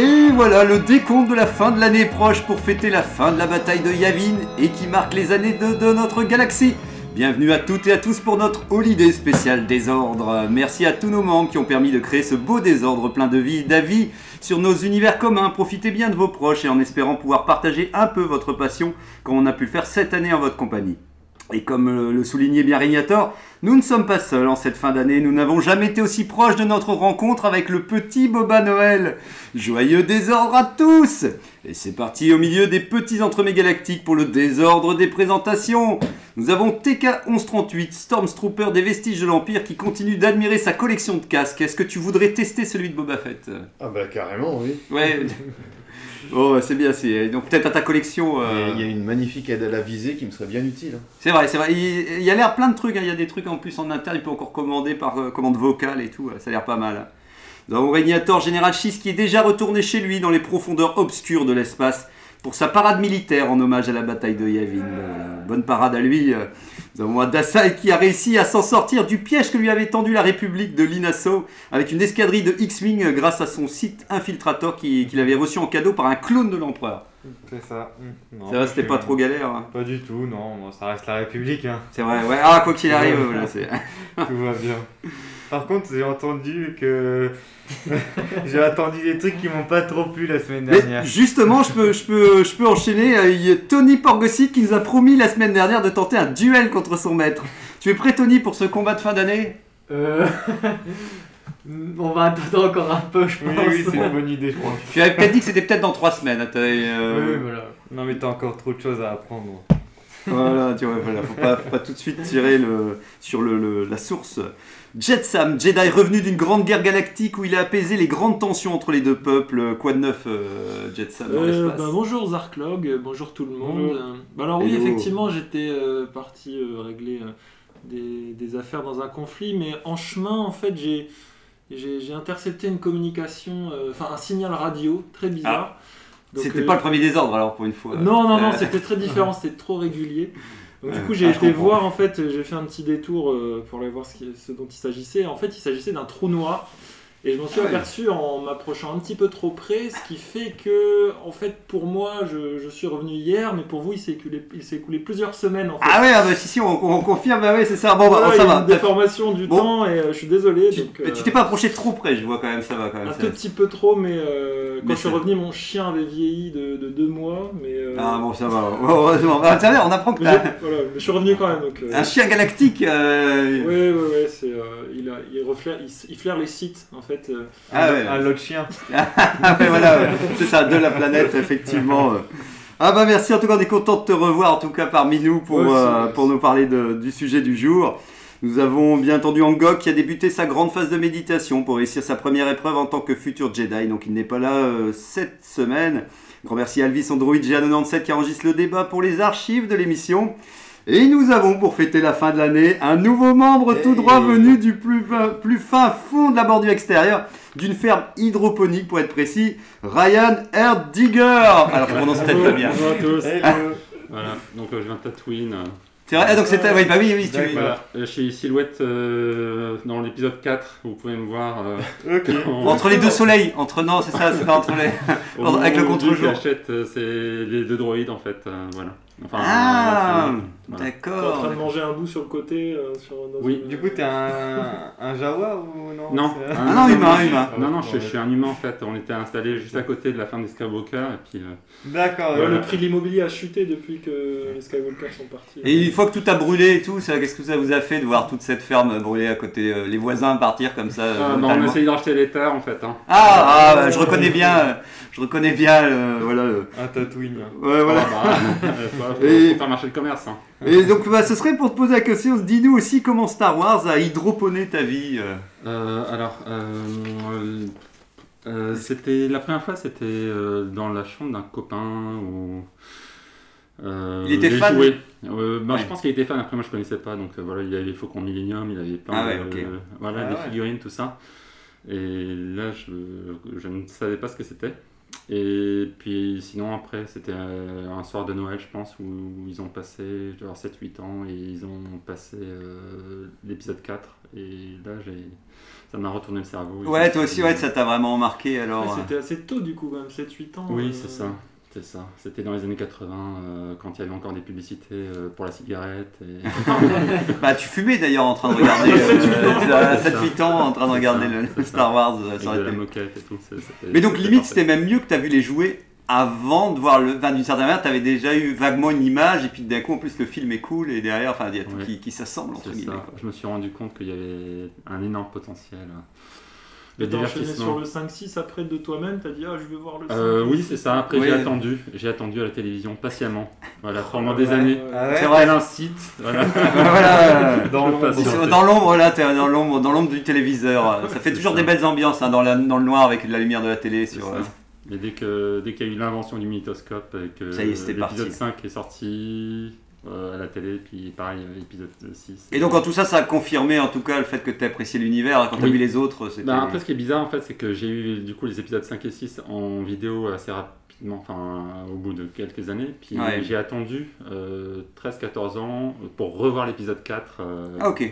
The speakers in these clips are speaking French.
Et voilà le décompte de la fin de l'année proche pour fêter la fin de la bataille de Yavin et qui marque les années de, de notre galaxie. Bienvenue à toutes et à tous pour notre holiday spécial désordre. Merci à tous nos membres qui ont permis de créer ce beau désordre plein de vie d'avis sur nos univers communs. Profitez bien de vos proches et en espérant pouvoir partager un peu votre passion comme on a pu faire cette année en votre compagnie. Et comme euh, le soulignait bien Régnator, nous ne sommes pas seuls en cette fin d'année, nous n'avons jamais été aussi proches de notre rencontre avec le petit Boba Noël. Joyeux désordre à tous Et c'est parti au milieu des petits entremets galactiques pour le désordre des présentations. Nous avons TK1138, Stormtrooper des vestiges de l'Empire qui continue d'admirer sa collection de casques. Est-ce que tu voudrais tester celui de Boba Fett? Ah bah carrément, oui. Ouais. Oh, c'est bien, c'est donc peut-être à ta collection. euh, Il y a une magnifique aide à la visée qui me serait bien utile. hein. C'est vrai, c'est vrai. Il, y a l'air plein de trucs. hein. Il y a des trucs en plus en interne. Il peut encore commander par euh, commande vocale et tout. Ça a l'air pas mal. hein. Nous avons Régnator Général Schiss qui est déjà retourné chez lui dans les profondeurs obscures de l'espace pour sa parade militaire en hommage à la bataille de Yavin. Bonne parade à lui. Adasai qui a réussi à s'en sortir du piège que lui avait tendu la République de Linasso avec une escadrille de X-Wing grâce à son site infiltrator qui- qu'il avait reçu en cadeau par un clone de l'empereur. C'est ça. Non, Ça va, c'était pas trop galère. hein. Pas du tout, non, ça reste la République, hein. C'est vrai, ouais. Ah, quoi qu'il arrive, voilà, c'est. tout va bien. Par contre, j'ai entendu que. j'ai entendu des trucs qui m'ont pas trop plu la semaine Mais dernière. justement, je peux, je peux, je peux enchaîner. Euh, Il y a Tony Porgosit qui nous a promis la semaine dernière de tenter un duel contre son maître. Tu es prêt, Tony, pour ce combat de fin d'année? Euh... On va attendre encore un peu, je Oui, pense. oui, c'est une bonne idée, je pense. Tu avais peut-être dit que c'était peut-être dans trois semaines. Attends, euh, Oui, voilà. Non, mais t'as encore trop de choses à apprendre. Voilà, tu vois, voilà, faut pas, faut pas tout de suite tirer le, sur le, le- la source. Jetsam, Jedi revenu d'une grande guerre galactique où il a apaisé les grandes tensions entre les deux peuples. Quoi de neuf, euh, Jetsam, dans Euh, l'espace bah, bonjour Zarklog, bonjour tout le monde. Bonjour. Bah, alors oui, effectivement, j'étais euh, parti euh, régler euh, des, des affaires dans un conflit, mais en chemin, en fait, j'ai intercepté une communication, euh, enfin un signal radio très bizarre. Donc, C'était euh, pas le premier désordre alors pour une fois. Non, non, non, Euh, c'était très différent, c'était trop régulier. Donc, du coup, j'ai Ah, été voir, en fait, j'ai fait un petit détour euh, pour aller voir ce, qui- ce dont il s'agissait. En fait, il s'agissait d'un trou noir. Et je m'en suis Ah ouais. aperçu en m'approchant un petit peu trop près, ce qui fait que, en fait, pour moi, je, je suis revenu hier, mais pour vous, il s'est écoulé, il s'est écoulé plusieurs semaines, en fait. Ah ouais, ah bah si, si, on, on confirme, bah ouais, c'est ça. Bon, bah, Voilà, ça il y a va. une déformation du Bon. temps, et euh, je suis désolé. Tu, donc, mais euh, tu t'es pas approché trop près, je vois quand même, ça va quand même. un tout petit peu trop, mais euh, quand Mais je suis revenu, mon chien avait vieilli de, de deux mois, mais... Ah bon, ça va. Heureusement. Bah, ça va, on apprend que t'as voilà, mais je suis revenu quand même, donc... un chien galactique. Oui, oui, oui, c'est, euh, il, a- il, reflaire, il, il flaire les sites, en fait. Euh. Ah ouais. Un lot de chien. Ah ouais, voilà, ouais. c'est ça, de la planète, effectivement. euh. Ah bah merci, en tout cas, on est content de te revoir, en tout cas parmi nous, pour, euh, pour nous parler de- du sujet du jour. Nous avons bien entendu Angok qui a débuté sa grande phase de méditation pour réussir sa première épreuve en tant que futur Jedi, donc il n'est pas là euh, cette semaine. Grand merci à Alvis Android G97 qui enregistre le débat pour les archives de l'émission. Et nous avons, pour fêter la fin de l'année, un nouveau membre tout droit venu du plus, fin- plus fin fond de la bordure extérieure, d'une ferme hydroponique pour être précis, Ryan Erdiger. Alors je prononce peut-être pas bien. Bonjour à tous. Voilà, donc euh, je viens de Tatooine. euh, C'est vrai, ah, donc c'était, oui, bah oui, oui, tu Voilà, euh, je suis Silhouette euh, dans l'épisode 4, vous pouvez me voir. euh, Ok. en- Entre les deux soleils, entre non, c'est ça, c'est pas entre les. au avec le moment où contre-jour. Achète, euh, c'est les deux droïdes en fait, euh, voilà. Enfin, Ah, voilà. T'es en train d'accord. de manger un bout sur le côté euh, sur, dans Oui, une- Du coup, t'es un, un Jawa ou non Non, Ah non, humain, humain. Non, non, je, je suis un humain en fait. On était installé juste à côté de la fin des Skywalker et puis. euh, D'accord. Voilà. Le prix de l'immobilier a chuté depuis que les Skywalker sont partis. Et une fois que tout a brûlé et tout, qu'est-ce que ça vous a fait de voir toute cette ferme brûler à côté, euh, les voisins partir comme ça euh, ah, bah, on a essayé de racheter les terres en fait. Hein. Ah, ah, bah, je reconnais bien, je reconnais bien, euh, voilà. le- Un Tatooine. Ouais, voilà. Ah, bah, faut, Et- faut faire marcher le commerce. Hein. Et donc, bah, ce serait pour te poser la question, dis-nous aussi comment Star Wars a hydroponé ta vie. euh. Euh, alors, euh, Euh, c'était la première fois, c'était dans la chambre d'un copain où. euh, Il était fan? Euh, ben, Ouais. Je pense qu'il était fan. Après, moi, je connaissais pas. Donc euh, voilà, il y avait les Faucons Millennium, il avait plein Ah ouais, de, ok. voilà, Ah des ouais. figurines, tout ça. Et là, je, je ne savais pas ce que c'était. Et puis sinon, après, c'était euh, un soir de Noël, je pense, où ils ont passé, je dois avoir 7-8 ans, et ils ont passé euh, l'épisode 4. Et là, j'ai, ça m'a retourné le cerveau. Ouais, toi aussi, ouais, ça t'a vraiment marqué Ouais, alors. C'était assez tôt du coup, quand même 7-8 ans. Oui, euh, c'est ça. C'est ça. C'était dans les années 80, euh, quand il y avait encore des publicités euh, pour la cigarette. Et... Bah, tu fumais d'ailleurs en train de regarder. À 7-8 ans. euh, à C'est ça. 7-8 ans en train de regarder ça, le, ça. Star Wars euh, Avec sur de la moquette et tout. Mais donc, limite, c'était même mieux que tu as vu les jouets avant de voir le. Enfin, d'une certaine manière, tu avais déjà eu vaguement une image, et puis d'un coup, en plus, le film est cool, et derrière, enfin, il y a tout qui, qui s'assemble entre guillemets. ça. Je me suis rendu compte qu'il y avait un énorme potentiel. Le t'as enchaîné divertissement. sur le 5-6 après de toi-même, t'as dit ah je vais voir le 5 Euh, oui, c'est ça. Après, j'ai attendu. J'ai attendu à la télévision patiemment. Voilà, pendant Ouais, des ouais, années. ouais. Ah ouais C'est vrai. Elle incite. Voilà. voilà. Dans l'ombre. là, t'es dans l'ombre, dans l'ombre du téléviseur. Ça fait toujours ça. des belles ambiances hein, dans, la- dans le noir avec la lumière de la télé. Sur, euh, Mais dès que dès qu'il y a eu l'invention du magnétoscope et que Ça y est, c'était l'épisode parti. 5 est sorti à la télé, puis pareil, euh, épisode 6. Et donc, en tout ça, ça a confirmé en tout cas le fait que tu apprécié l'univers. Quand tu as Oui. vu les autres, c'était. Bah, après, ce qui est bizarre, en fait, c'est que j'ai eu du coup les épisodes 5 et 6 en vidéo assez rapidement, enfin au bout de quelques années. Puis Ouais. j'ai attendu euh, 13-14 ans pour revoir l'épisode 4 euh, Ah, ok.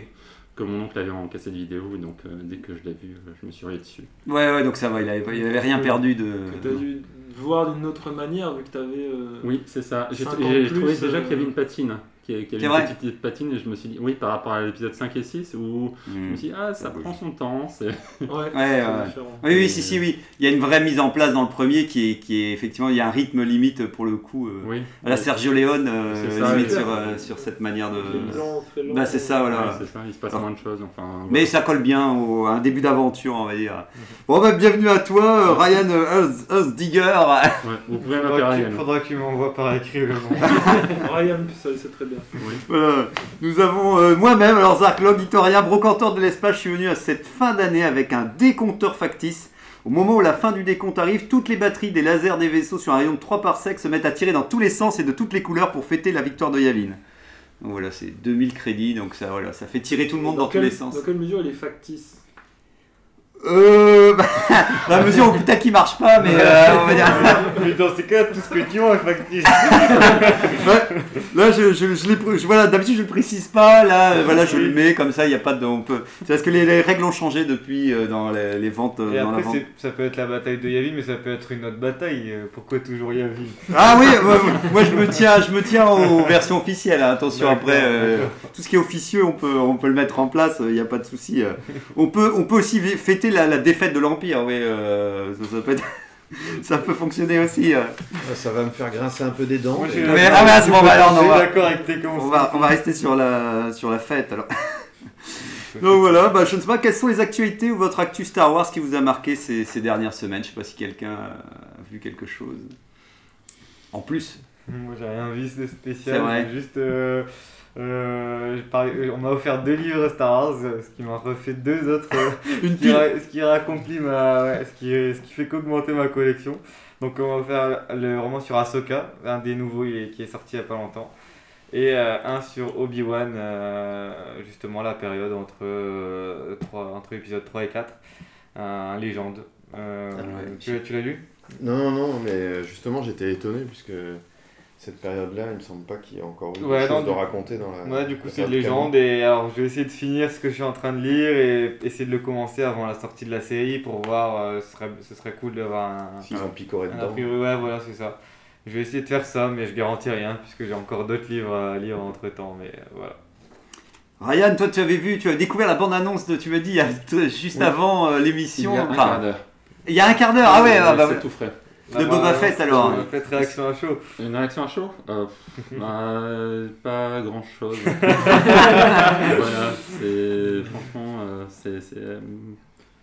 Que mon oncle avait en cassette vidéo. Et donc, euh, dès que je l'ai vu, euh, je me suis rué dessus. Ouais, ouais, donc ça va, il avait, il avait rien perdu de. Que t'as dû voir d'une autre manière vu que t'avais. euh, Oui, c'est ça. J'ai 5 ans j'ai de trouvé déjà qu'il y avait une patine. C'est avait vrai une petite patine et je me suis dit, oui, par rapport à l'épisode 5 et 6, où je Hmm. me suis dit, ah, ça prend son temps. c'est- Ouais, Ouais. Oui, oui, si, si, oui. Il y a une vraie mise en place dans le premier qui est, qui est effectivement, il y a un rythme limite pour le coup. euh, Oui. à la Sergio Leone, euh, limite sur, euh, sur cette manière de. Bah, c'est ça, voilà. Ouais, c'est ça, il se passe Ah. moins de choses. Enfin, Mais ça colle bien au, à un début d'aventure, on va dire. Bon, bah, bienvenue à toi, euh, Ryan Husdigger. Ouais, vous pouvez m'appeler Ryan. faudra que tu m'envoies par écrit le nom. Ryan, ça c'est très bien. Voilà. Nous avons euh, moi-même, alors Zark Log, historien, brocanteur de l'espace, je suis venu à cette fin d'année avec un décompteur factice. Au moment où la fin du décompte arrive, toutes les batteries des lasers des vaisseaux sur un rayon de 3 par sec se mettent à tirer dans tous les sens et de toutes les couleurs pour fêter la victoire de Yavin. Donc voilà, c'est 2000 crédits, donc ça, voilà, ça fait tirer tout le monde dans, tous les sens. Dans quelle mesure il est factice? Euh, bah, dans la mesure où putain qui marche pas, mais euh, on va dire. Mais dans ces cas, tout ce que tu as est factice. Là, je, je, je je- voilà, d'habitude je le précise pas, là, euh, voilà, je le mets comme ça, il n'y a pas de. On peut... C'est parce que les, les règles ont changé depuis euh, dans les, les ventes. Et dans la après, vente. c'est- ça peut être la bataille de Yavin, mais ça peut être une autre bataille. Pourquoi toujours Yavin? Ah oui, moi, moi, je me tiens, je me tiens aux versions officielles. hein. Attention après, euh, tout ce qui est officieux, on peut, on peut le mettre en place. Il n'y a pas de souci. On peut, on peut aussi fêter la, la défaite de l'empire. Oui, euh, ça, ça peut être- ça peut fonctionner aussi. euh. Ça va me faire grincer un peu des dents. Moi, mais- j'ai Mais- d'accord- ah, mais à ce moment-là, on en je suis va- d'accord avec tes On conseils. va, on va rester sur la, sur la fête alors. Donc voilà, bah, je ne sais pas quelles sont les actualités ou votre actu Star Wars qui vous a marqué ces, ces dernières semaines? Je ne sais pas si quelqu'un a vu quelque chose. En plus. Moi j'ai rien vu de C'est spécial, vrai. j'ai juste. euh, euh, parlé- on m'a offert deux livres Star Wars, euh, ce qui m'a refait deux autres. euh, Une ce, qui ra- ce qui raccomplit ma. ouais, ce, qui, ce qui fait qu'augmenter ma collection. Donc on m'a offert le roman sur Ahsoka, un des nouveaux il est- qui est sorti il n'y a pas longtemps. Et euh, un sur Obi-Wan, euh, justement la période entre, euh, trois- entre épisodes 3 et 4, un légende. Euh, Ah ouais. tu tu l'as lu? Non, non, non, mais euh, justement, j'étais étonné puisque cette période-là, il me semble pas qu'il y ait encore eu Ouais, quelque non, chose de raconter dans la. Ouais, du coup, c'est une légende. Et alors, je vais essayer de finir ce que je suis en train de lire et essayer de le commencer avant la sortie de la série pour voir. euh, ce, serait, ce serait cool d'avoir un. S'ils ont picoré un a dedans. priori, ouais, voilà, c'est ça. Je vais essayer de faire ça, mais je garantis rien puisque j'ai encore d'autres livres à lire entre temps. Mais euh, voilà. Ryan, toi tu avais vu, tu as découvert la bande-annonce de, tu me dis, il juste Oui. avant euh, Il l'émission. y a un quart d'heure. il y a un quart d'heure, ah ouais, ah bah, c'est tout frais. De Boba Fett, alors. Boba Fett, réaction à chaud. Une réaction à chaud Euh, bah, Pas grand chose. voilà, c'est. Franchement, euh, c'est. euh,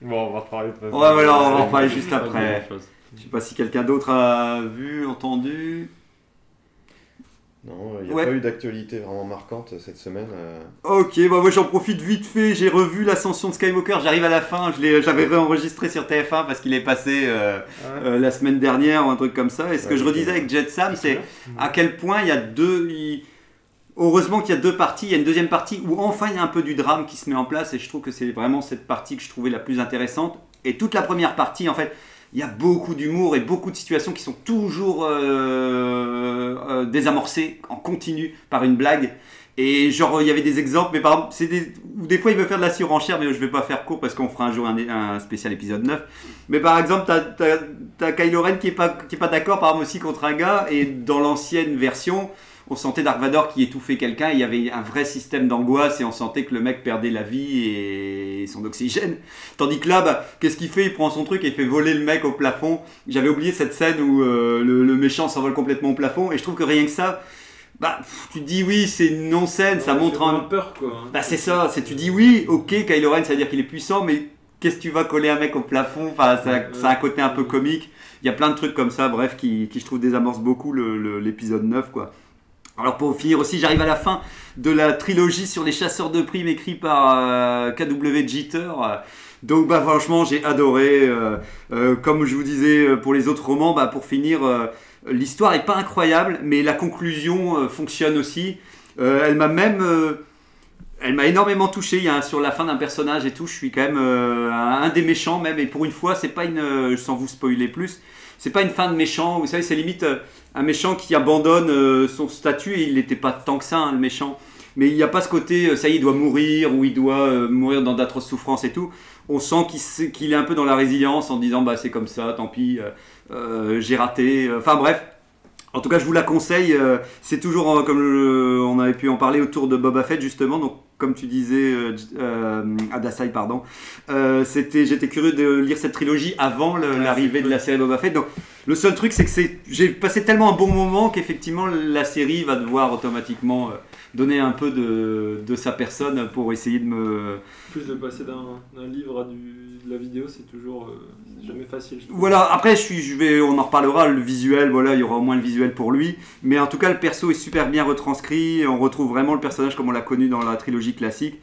Bon, on va reparler de façon. Ouais, voilà, on va en reparler juste après. Je sais pas si quelqu'un d'autre a vu, entendu. Non, il n'y a Ouais. pas eu d'actualité vraiment marquante cette semaine. euh. Ok, bah moi j'en profite vite fait, j'ai revu l'ascension de Skywalker, j'arrive à la fin, je l'ai- j'avais réenregistré sur TF1 parce qu'il est passé euh, euh, la semaine dernière ou un truc comme ça, et ce que je redisais avec Jet Sam, c'est à quel point il y a deux... Heureusement qu'il y a deux parties, il y a une deuxième partie où enfin il y a un peu du drame qui se met en place, et je trouve que c'est vraiment cette partie que je trouvais la plus intéressante, et toute la première partie en fait... Il y a beaucoup d'humour et beaucoup de situations qui sont toujours euh, euh, désamorcées en continu par une blague. Et genre, il y avait des exemples, mais par exemple, c'est des, des fois il veut faire de la surenchère, mais je vais pas faire court parce qu'on fera un jour un, spécial épisode 9. Mais par exemple, t'as, t'as, t'as Kylo Ren qui est pas, pas d'accord, par exemple, aussi contre un gars, et dans l'ancienne version, on sentait Dark Vador qui étouffait quelqu'un, il y avait un vrai système d'angoisse, et on sentait que le mec perdait la vie et son oxygène. Tandis que là, bah, qu'est-ce qu'il fait? Il prend son truc et il fait voler le mec au plafond. J'avais oublié cette scène où euh, le, le méchant s'envole complètement au plafond, et je trouve que rien que ça, bah, tu te dis oui, c'est une non-scène, ça montre un, peur quoi. hein. bah c'est ça, c'est tu dis oui, ok, Kylo Ren, ça veut dire qu'il est puissant, mais qu'est-ce que tu vas coller un mec au plafond? Enfin, ça, Ouais, ça a un côté un peu comique. Il y a plein de trucs comme ça, bref, qui, qui je trouve désamorcent beaucoup le- le- l'épisode 9, quoi. Alors pour finir aussi, j'arrive à la fin de la trilogie sur les chasseurs de primes écrit par euh, KW Jeter. Donc bah franchement j'ai adoré. Euh, euh, comme je vous disais pour les autres romans, bah, pour finir, l'histoire est pas incroyable, mais la conclusion fonctionne aussi. Elle m'a même... énormément touché. Un- sur la fin d'un personnage et tout. Je suis quand même un des méchants même. Et pour une fois, c'est pas une. sans vous spoiler plus, c'est pas une fin de méchant. Vous savez, c'est limite euh, un méchant qui abandonne euh, son statut et il n'était pas tant que ça, hein, le méchant. Mais il n'y a pas ce côté, euh, ça y est, il doit mourir ou il doit mourir dans d'atroces souffrances et tout. On sent qu'il est un peu dans la résilience en disant bah c'est comme ça, tant pis, j'ai raté. Enfin bref, en tout cas, je vous la conseille. c'est toujours, comme on avait pu en parler autour de Boba Fett, justement. Comme tu disais, euh, euh, Adasai, pardon. euh, c'était, j'étais curieux de lire cette trilogie avant l'arrivée de la série Boba Fett. Donc, le seul truc, c'est que j'ai passé tellement un bon moment qu'effectivement, la série va devoir automatiquement euh, donner un peu de, de sa personne pour essayer de me, Plus de passer d'un livre à du, de la vidéo, c'est toujours euh, c'est jamais facile. je. Voilà, après je suis, je vais, on en reparlera, le visuel, voilà, il y aura au moins le visuel pour lui. Mais en tout cas, le perso est super bien retranscrit, on retrouve vraiment le personnage comme on l'a connu dans la trilogie classique.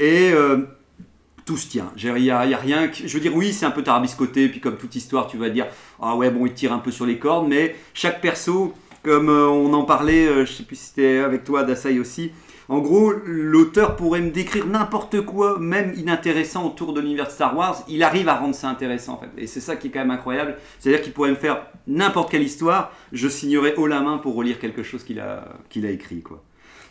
Et euh, tout se tient. Il n'y a, rien. Je veux dire, oui, c'est un peu tarabiscoté, puis comme toute histoire, tu vas dire, ah ouais, bon, il tire un peu sur les cordes, mais chaque perso, comme euh, on en parlait, euh, je sais plus si c'était avec toi, Dasai aussi. En gros, l'auteur pourrait me décrire n'importe quoi, même inintéressant autour de l'univers de Star Wars. Il arrive à rendre ça intéressant, en fait. Et c'est ça qui est quand même incroyable. C'est-à-dire qu'il pourrait me faire n'importe quelle histoire, je signerais haut la main pour relire quelque chose qu'il a, qu'il a écrit, quoi.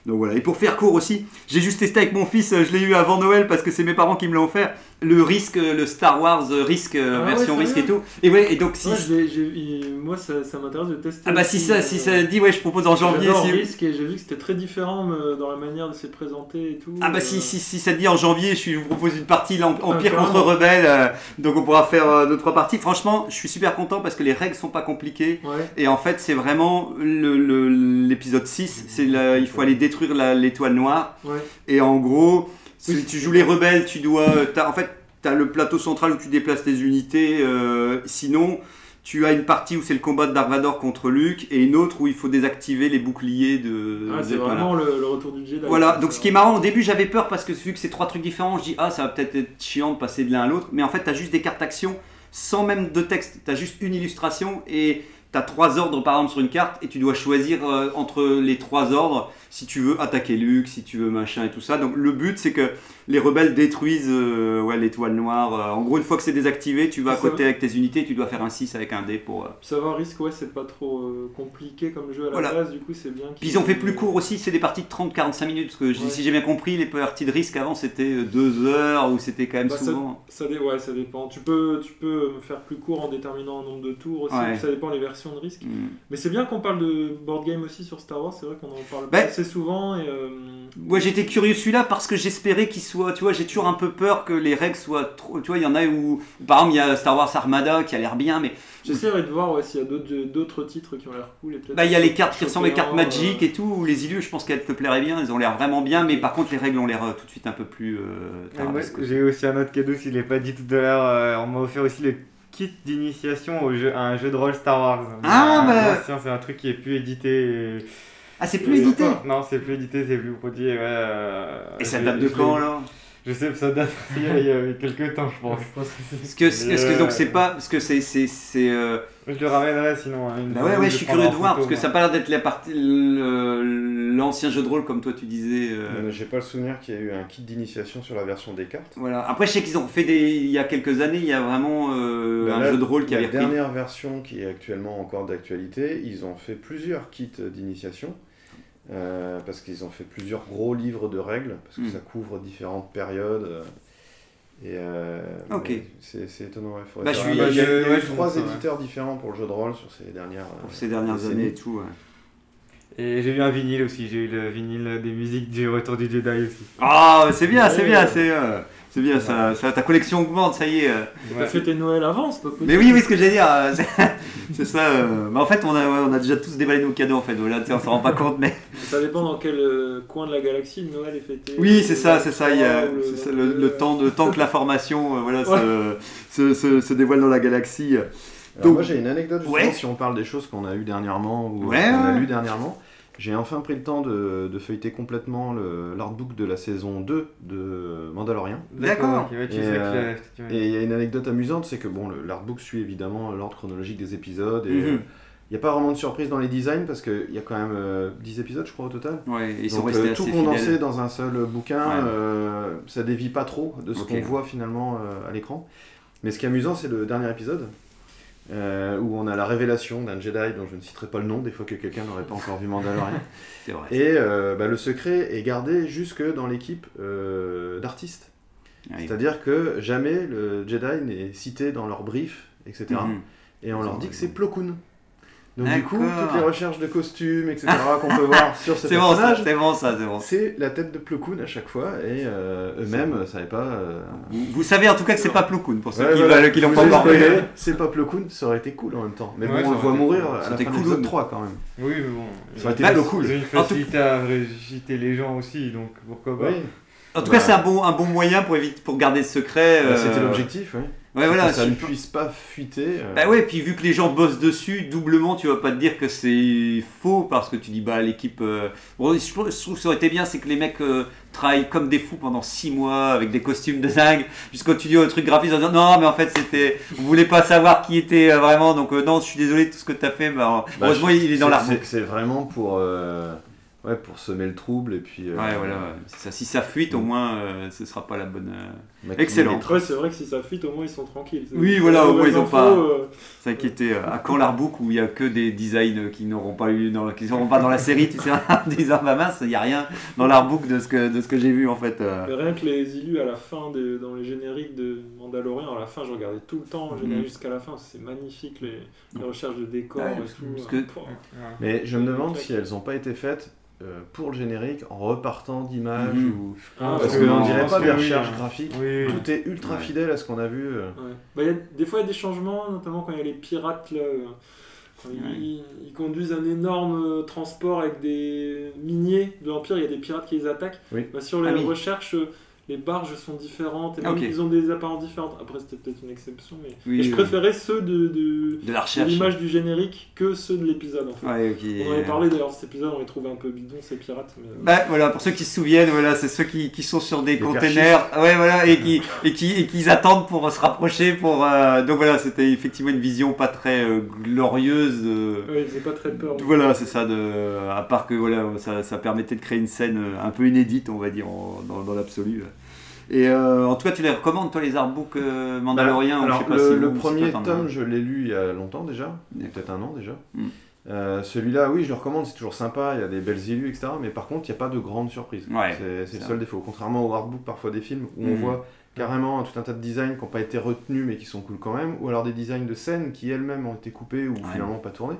Donc voilà. Et pour faire court aussi, j'ai juste testé avec mon fils, euh, je l'ai eu avant Noël parce que c'est mes parents qui me l'ont offert, le risque, le Star Wars euh, risque, euh, Ah ouais, version ça risque et tout. Et ouais, et donc si. Ouais, je moi, ça, ça m'intéresse de tester. ah bah si ça, euh, si ça dit, ouais, je propose en janvier. Si... Risk et j'ai vu que c'était très différent euh, dans la manière de se présenter et tout. Ah bah euh, si, si, si ça dit en janvier, je, vous propose une partie Empire Ah, contre. Rebelle, euh, donc on pourra faire deux trois parties. Franchement, je suis super content parce que les règles sont pas compliquées Ouais. et en fait c'est vraiment le- le- l'épisode 6, c'est la- il faut aller détruire l'étoile noire Ouais. et en gros, si tu joues les rebelles, tu dois, t'as- en fait, t'as le plateau central où tu déplaces tes unités, euh, sinon. Tu as une partie où c'est le combat de Dark Vador contre Luke et une autre où il faut désactiver les boucliers de. Ah, c'est vraiment le, le retour du Jedi. Voilà, donc ce qui est marrant, au début j'avais peur parce que vu que c'est trois trucs différents, je dis ah ça va peut-être être chiant de passer de l'un à l'autre, mais en fait t'as juste des cartes action sans même de texte, t'as juste une illustration et t'as trois ordres par exemple sur une carte et tu dois choisir euh, entre les trois ordres si tu veux attaquer Luke, si tu veux machin et tout ça. Donc le but c'est que les rebelles détruisent euh, ouais, l'étoile noire. Euh, en gros une fois que c'est désactivé, tu vas à Ça côté va. avec tes unités, tu dois faire un 6 avec un dé pour... euh, Savoir Risk, ouais, c'est pas trop compliqué comme jeu à la Voilà. base, du coup, c'est bien. Puis ils ont fait plus court aussi, c'est des parties de 30-45 minutes, parce que Ouais. si j'ai bien compris, les parties de risque avant c'était 2 heures, ou c'était quand même Bah, ça, souvent... ça, ouais, ça dépend. Tu peux, tu peux faire plus court en déterminant un nombre de tours aussi. Ouais. Ça dépend des versions de risque. Hmm. Mais c'est bien qu'on parle de board game aussi sur Star Wars. C'est vrai qu'on en parle Bah, assez souvent. Et, euh, Ouais, j'étais curieux celui-là parce que j'espérais qu'il soit. Tu vois, j'ai toujours un peu peur que les règles soient trop. Tu vois, il y en a où. Par exemple, il y a Star Wars Armada qui a l'air bien, mais. J'essaierai de voir ouais, s'il y a d'autres titres qui ont l'air cool. Bah, il y a les cartes qui ressemblent aux cartes Magic euh, et tout, ou les illus, je pense qu'elles te plairaient bien, elles ont l'air vraiment bien, mais par contre, les règles ont l'air euh, tout de suite un peu plus. euh, j'ai aussi un autre cadeau, s'il n'est pas dit tout à l'heure. euh, on m'a offert aussi le kit d'initiation au jeu, à un jeu de rôle Star Wars. Ah, Euh, bah. l'ancien, C'est un truc qui est plus édité. et- Ah, c'est plus édité Non, c'est plus édité, c'est plus produit. Ouais, euh, Et ça date de quand alors Je sais que ça date il y a- il y a quelques temps, je pense. Parce que, est-ce que donc c'est pas. Parce que c'est. c'est, c'est euh, Je le ramènerai sinon. hein, une Bah ouais, ouais, je suis curieux de voir photo, parce que moi. ça a pas l'air d'être la partie, l'ancien jeu de rôle comme toi tu disais. euh, Euh, J'ai pas le souvenir qu'il y a eu un kit d'initiation sur la version des cartes. Voilà. Après, je sais qu'ils ont fait des. Il y a quelques années, il y a vraiment euh, Bah un là, jeu de rôle qui la avait repris. dernière version qui est actuellement encore d'actualité, ils ont fait plusieurs kits d'initiation. euh, parce qu'ils ont fait plusieurs gros livres de règles, parce que Mm. ça couvre différentes périodes. Et euh, Ok. c'est c'est étonnant. ouais, faudrait Bah, je faire- suis- il y a, y eu trois ouais. éditeurs différents pour le jeu de rôle sur ces dernières, Pour euh, ces dernières années et tout. ouais. Et j'ai eu un vinyle aussi, j'ai eu le vinyle des musiques du Retour du Jedi aussi. Ah, c'est bien, c'est bien, c'est. euh, c'est bien, ça, ça, ta collection augmente, ça y est. euh. T'as Ouais. fait tes Noël avant, c'est pas possible. Mais oui, oui, ce que j'allais dire, euh, c'est- ça. euh, Mais en fait, on a, ouais, on a déjà tous déballé nos cadeaux, en fait. Voilà, on s'en rend pas compte, mais. Ça dépend dans quel coin de la galaxie Noël est fêté. Oui, c'est ça, c'est ça. Il y a Ou c'est ça, le, le temps, de, temps que l'information euh, voilà, Ouais. se, se, se, se dévoile dans la galaxie. Alors Donc- moi j'ai une anecdote justement Ouais. si on parle des choses qu'on a eues dernièrement ou Ouais, qu'on a lues dernièrement. J'ai enfin pris le temps de, de feuilleter complètement le- l'artbook de la saison 2 de Mandalorian. D'accord. Et, euh. Et il y a une anecdote amusante, c'est que bon, le- l'artbook suit évidemment l'ordre chronologique des épisodes et Mhm. euh, il n'y a pas vraiment de surprise dans les designs parce qu'il y a quand même euh, 10 épisodes je crois au total. Ouais, ils sont Donc, restés euh, assez tout condensé fidèles. dans un seul bouquin, Ouais. euh, ça dévie pas trop de ce qu'on voit finalement euh, à l'écran. Mais ce qui est amusant, c'est le dernier épisode, euh, où on a la révélation d'un Jedi dont je ne citerai pas le nom, des fois que quelqu'un n'aurait pas encore vu Mandalorian. Vrai. Et euh, bah, le secret est gardé jusque dans l'équipe euh, d'artistes. Oui. C'est-à-dire que jamais le Jedi n'est cité dans leur brief, etc. Mhm. Et on leur dit que c'est Plo Koon. Donc du coup, toutes les recherches de costumes, etc. qu'on peut voir sur ce C'est bon, ça, personnage, c'est bon, ça, c'est bon. c'est la tête de Plo Koon à chaque fois, et euh, eux-mêmes ne savaient pas. euh, Vous, vous savez en tout cas que c'est pas Plo Koon, pour ceux Ouais, qui voilà. veulent- qui l'ont pas encore C'est pas Plo Koon, ça aurait été cool en même temps. Mais Ouais, bon, on le voit mourir cool. à la C'était fin cool, de l'épisode mais- 3 quand même. Oui, mais bon. Ça aurait été Bah, ont une facilité à réciter les gens aussi, donc pourquoi pas. Oui, En tout Bah. cas, c'est un bon, un bon moyen pour, éviter, pour garder ce secret. bah, euh, c'était l'objectif, oui. Ouais, voilà. que ça ne puisse pas fuiter. euh, Bah ouais, puis vu que les gens bossent dessus, doublement, tu vas pas te dire que c'est faux parce que tu dis bah l'équipe. euh, Bon, je trouve que ça aurait été bien, c'est que les mecs euh, travaillent comme des fous pendant 6 mois avec des costumes de dingue jusqu'au studio, le truc graphique en disant non, mais en fait c'était, vous voulez pas savoir qui était euh, vraiment, donc euh, non, je suis désolé de tout ce que t'as fait, mais euh, bah, heureusement il est dans c'est- l'arbre. c'est- C'est vraiment pour, euh, ouais, pour semer le trouble et puis. euh, Ouais, voilà, ouais. Ça. si ça fuite, au moins euh, ce sera pas la bonne. euh, Excellent. Après, c'est vrai que si ça fuite, au moins ils sont tranquilles. Oui, voilà, au moins, ils ont Infos, pas- euh, s'inquiéter. euh, À quand l'artbook où il y a que des designs qui n'auront pas eu, dans, qui seront pas dans la série, tu sais, en disant bah mince, il y a rien dans l'artbook de ce que de ce que j'ai vu en fait. euh. Rien que les illus à la fin, des- dans les génériques de Mandalorian, à la fin, je regardais tout le temps, Mhm. jusqu'à la fin, c'est magnifique, les, les recherches de décors Ouais, et tout. parce que- pouah. Mais je me demande si elles n'ont pas été faites euh, pour le générique en repartant d'images Mhm. ou. Ah, Parce qu'on dirait pas des oui, recherches graphiques. Oui, Tout est ultra Ouais. fidèle à ce qu'on a vu. euh. Ouais. Bah, il y a- des fois, il y a des changements, notamment quand il y a les pirates, là, euh, quand ils, Ouais. ils- ils conduisent un énorme transport avec des miniers de l'Empire, il y a des pirates qui les attaquent. Oui. Bah, sur les Ah recherches, euh, les barges sont différentes, et Ah, même ok. ils ont des apparences différentes. Après, c'était peut-être une exception, mais Oui, je oui. préférais ceux de, l'image du générique que ceux de l'épisode, en fait. Ouais. On en avait parlé d'ailleurs, cet épisode, on les trouvait un peu bidons, ces pirates. Mais... euh, Bah voilà, pour ceux qui se souviennent, voilà, c'est ceux qui, qui sont sur des containers, ouais voilà, et qui et qui et qui attendent pour se rapprocher, pour euh, donc voilà, c'était effectivement une vision pas très euh, glorieuse. euh, ouais, ils faisaient pas très peur. Voilà, c'est ça, de, à part que voilà, ça, ça permettait de créer une scène un peu inédite, on va dire, en- dans, dans l'absolu. Et euh, en tout cas, tu les recommandes, toi, les artbooks euh, mandaloriens Alors, je sais pas le, si le premier tome, je l'ai lu il y a longtemps déjà, peut-être un an déjà. Mm. Euh, Celui-là, oui, je le recommande, c'est toujours sympa, il y a des belles illus, etc. Mais par contre, il n'y a pas de grandes surprises. Ouais, c'est le seul défaut. Contrairement au artbook parfois des films où on Mm. voit carrément tout un tas de designs qui n'ont pas été retenus mais qui sont cool quand même, ou alors des designs de scènes qui elles-mêmes ont été coupées ou finalement pas tournées.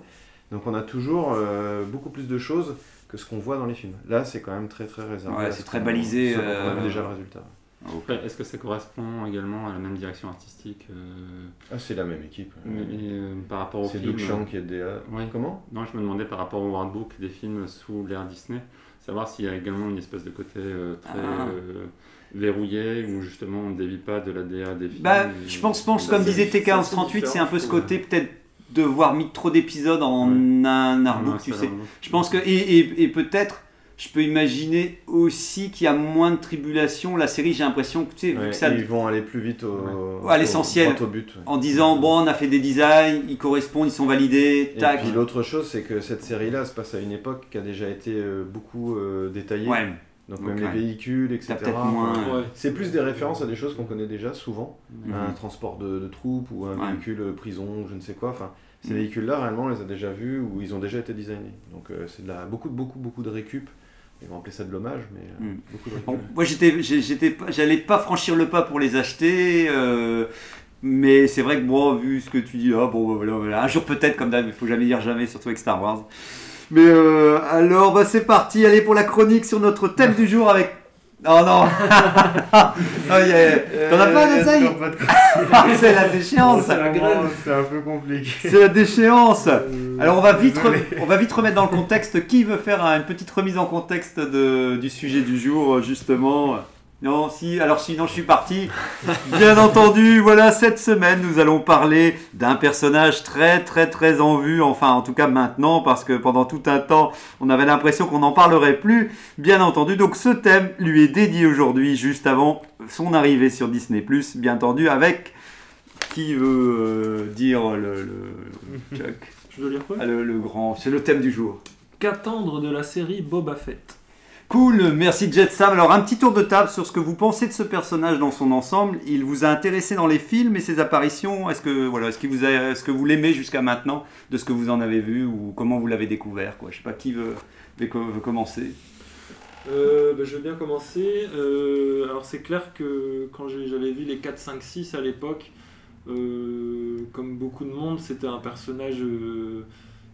Donc on a toujours euh, beaucoup plus de choses que ce qu'on voit dans les films. Là, c'est quand même très très réservé. Ouais, c'est ce très balisé, ce dont On a vu euh, déjà le résultat. Après, est-ce que ça correspond également à la même direction artistique euh, Ah, c'est la même équipe. mais, euh, par rapport au C'est film Doug Chiang qui est DA. Ouais. Comment? Non, je me demandais par rapport au artbook des films sous l'ère Disney, savoir s'il y a également une espèce de côté euh, très Ah. euh, verrouillé où justement on ne dévie pas de la DA des films. Bah, je pense, pense comme disait ça, c'est TK1138, c'est un peu ce côté peut-être devoir mis trop d'épisodes en un artbook, tu sais. Je pense que, et, et- et peut-être, je peux imaginer aussi qu'il y a moins de tribulations. La série, j'ai l'impression que, tu sais, vu que ça, Ils vont aller plus vite au, à l'essentiel. au, but. ouais. en disant, bon, on a fait des designs, ils correspondent, ils sont validés, Et tac. puis l'autre chose, c'est que cette série-là se passe à une époque qui a déjà été euh, beaucoup euh, détaillée. Ouais. Donc Donc, même les véhicules, etc. Moins-. C'est plus des références à des choses qu'on connaît déjà souvent. Un transport de, de troupes ou un Ouais. véhicule euh, prison, je ne sais quoi. Enfin, ces Mhm. véhicules-là, réellement, on les a déjà vus ou ils ont déjà été designés. Donc euh, c'est de la, beaucoup, beaucoup, beaucoup de récup. Ils vont appeler ça de l'hommage, mais euh, Mhm. beaucoup de. Bon, moi, j'étais, j'allais pas franchir le pas pour les acheter. euh, mais c'est vrai que moi, vu ce que tu dis là, bon, bah, voilà, voilà. un jour peut-être, comme d'hab, il faut jamais dire jamais, surtout avec Star Wars. Mais euh, alors, bah, c'est parti, allez pour la chronique sur notre thème du jour avec. Oh non Ah, yeah. T'en as pas de ça Euh, C'est la déchéance C'est un peu compliqué. C'est la déchéance Euh, Alors on va, vite re- on va vite remettre dans le contexte. Qui veut faire une petite remise en contexte de- du sujet du jour, justement? Non, si, alors sinon je suis parti. Bien entendu, voilà, cette semaine nous allons parler d'un personnage très très très en vue, enfin en tout cas maintenant, parce que pendant tout un temps on avait l'impression qu'on n'en parlerait plus. Bien entendu, donc ce thème lui est dédié aujourd'hui, juste avant son arrivée sur Disney, bien entendu, avec. Qui veut euh, dire le, le- Chuck? Je dois lire quoi? Ah, le, le grand, c'est le thème du jour. Qu'attendre de la série Boba Fett? Cool, merci Jet Sam. Alors un petit tour de table sur ce que vous pensez de ce personnage dans son ensemble. Il vous a intéressé dans les films et ses apparitions. Est-ce que voilà, est-ce vous a- est-ce que vous l'aimez jusqu'à maintenant de ce que vous en avez vu ou comment vous l'avez découvert quoi? Je sais pas qui veut, veut co- veut commencer. Euh, bah, je vais bien commencer. Euh, alors c'est clair que quand j'avais vu les 4, 5, 6 à l'époque, euh, comme beaucoup de monde, c'était un personnage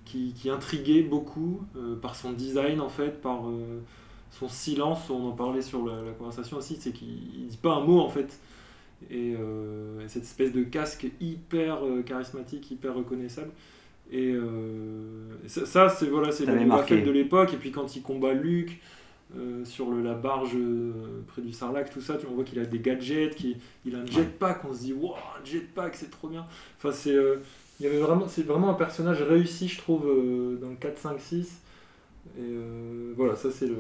qui, qui intriguait beaucoup par son design en fait, par son silence. On en parlait sur la, la conversation aussi, c'est qu'il il dit pas un mot en fait. Et, euh, et cette espèce de casque hyper euh, charismatique, hyper reconnaissable. Et euh, et ça, ça, c'est voilà, c'est le marqué. De l'époque. Et puis quand il combat Luke euh, sur le, la barge près du Sarlacc, tout ça, tu on voit qu'il a des gadgets, qu'il il a un jetpack. On se dit, waouh, un jetpack, c'est trop bien. Enfin, c'est il y avait vraiment, c'est vraiment un personnage réussi, je trouve, dans le 4, 5, 6. Et euh, voilà, ça c'est le.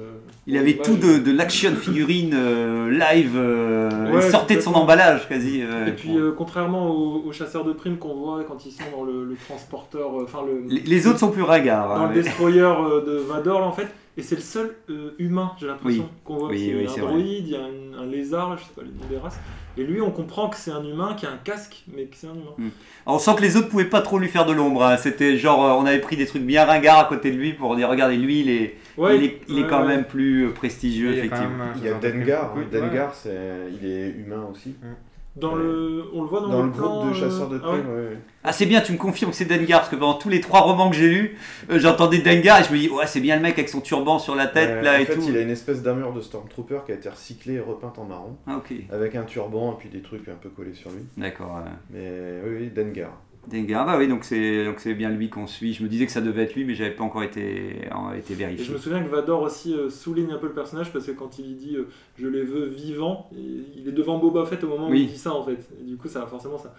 Il avait tout de, de l'action figurine euh, live. euh, Ouais, il sortait de son emballage quasi. Et puis, contrairement aux, aux chasseurs de primes qu'on voit quand ils sont dans le, le transporteur, enfin le. les, les autres sont plus ragards. dans hein, le mais- destroyer de Vador en fait et c'est le seul euh, humain j'ai l'impression Oui. qu'on voit Oui, il y oui, a c'est un droïde il y a un, un lézard là, je sais pas les noms des races et lui on comprend que c'est un humain qui a un casque mais que c'est un humain On sent que les autres pouvaient pas trop lui faire de l'ombre. hein. C'était genre, euh, on avait pris des trucs bien ringards à côté de lui pour dire, regardez, lui, il est, Ouais, il est, il est ouais, quand ouais. même plus euh, prestigieux, Il y a effectivement. même Il y a. Dengar. Oui, hein. Dengar, c'est, il est humain aussi. Dans Ouais. le on le voit dans, Dans le plan, groupe de euh, chasseurs de ah ouais. primes, ouais. Ah, c'est bien, tu me confirmes que c'est Dengar, parce que pendant tous les trois romans que j'ai lus, euh, j'entendais Dengar et je me dis, ouais, c'est bien le mec avec son turban sur la tête, Ouais, là, en et fait, tout. il a une espèce d'armure de Stormtrooper qui a été recyclée et repeinte en marron, Ah, ok, avec un turban et puis des trucs un peu collés sur lui. d'accord. Mais oui, oui, Dengar. Dengar, bah oui, donc c'est donc c'est bien lui qu'on suit. Je me disais que ça devait être lui, mais j'avais pas encore été, en- été et vérifié. je me souviens que Vador aussi euh, souligne un peu le personnage parce que quand il dit euh, je les veux vivants et il est devant Boba Fett au moment Oui. où il dit ça en fait et du coup ça forcément ça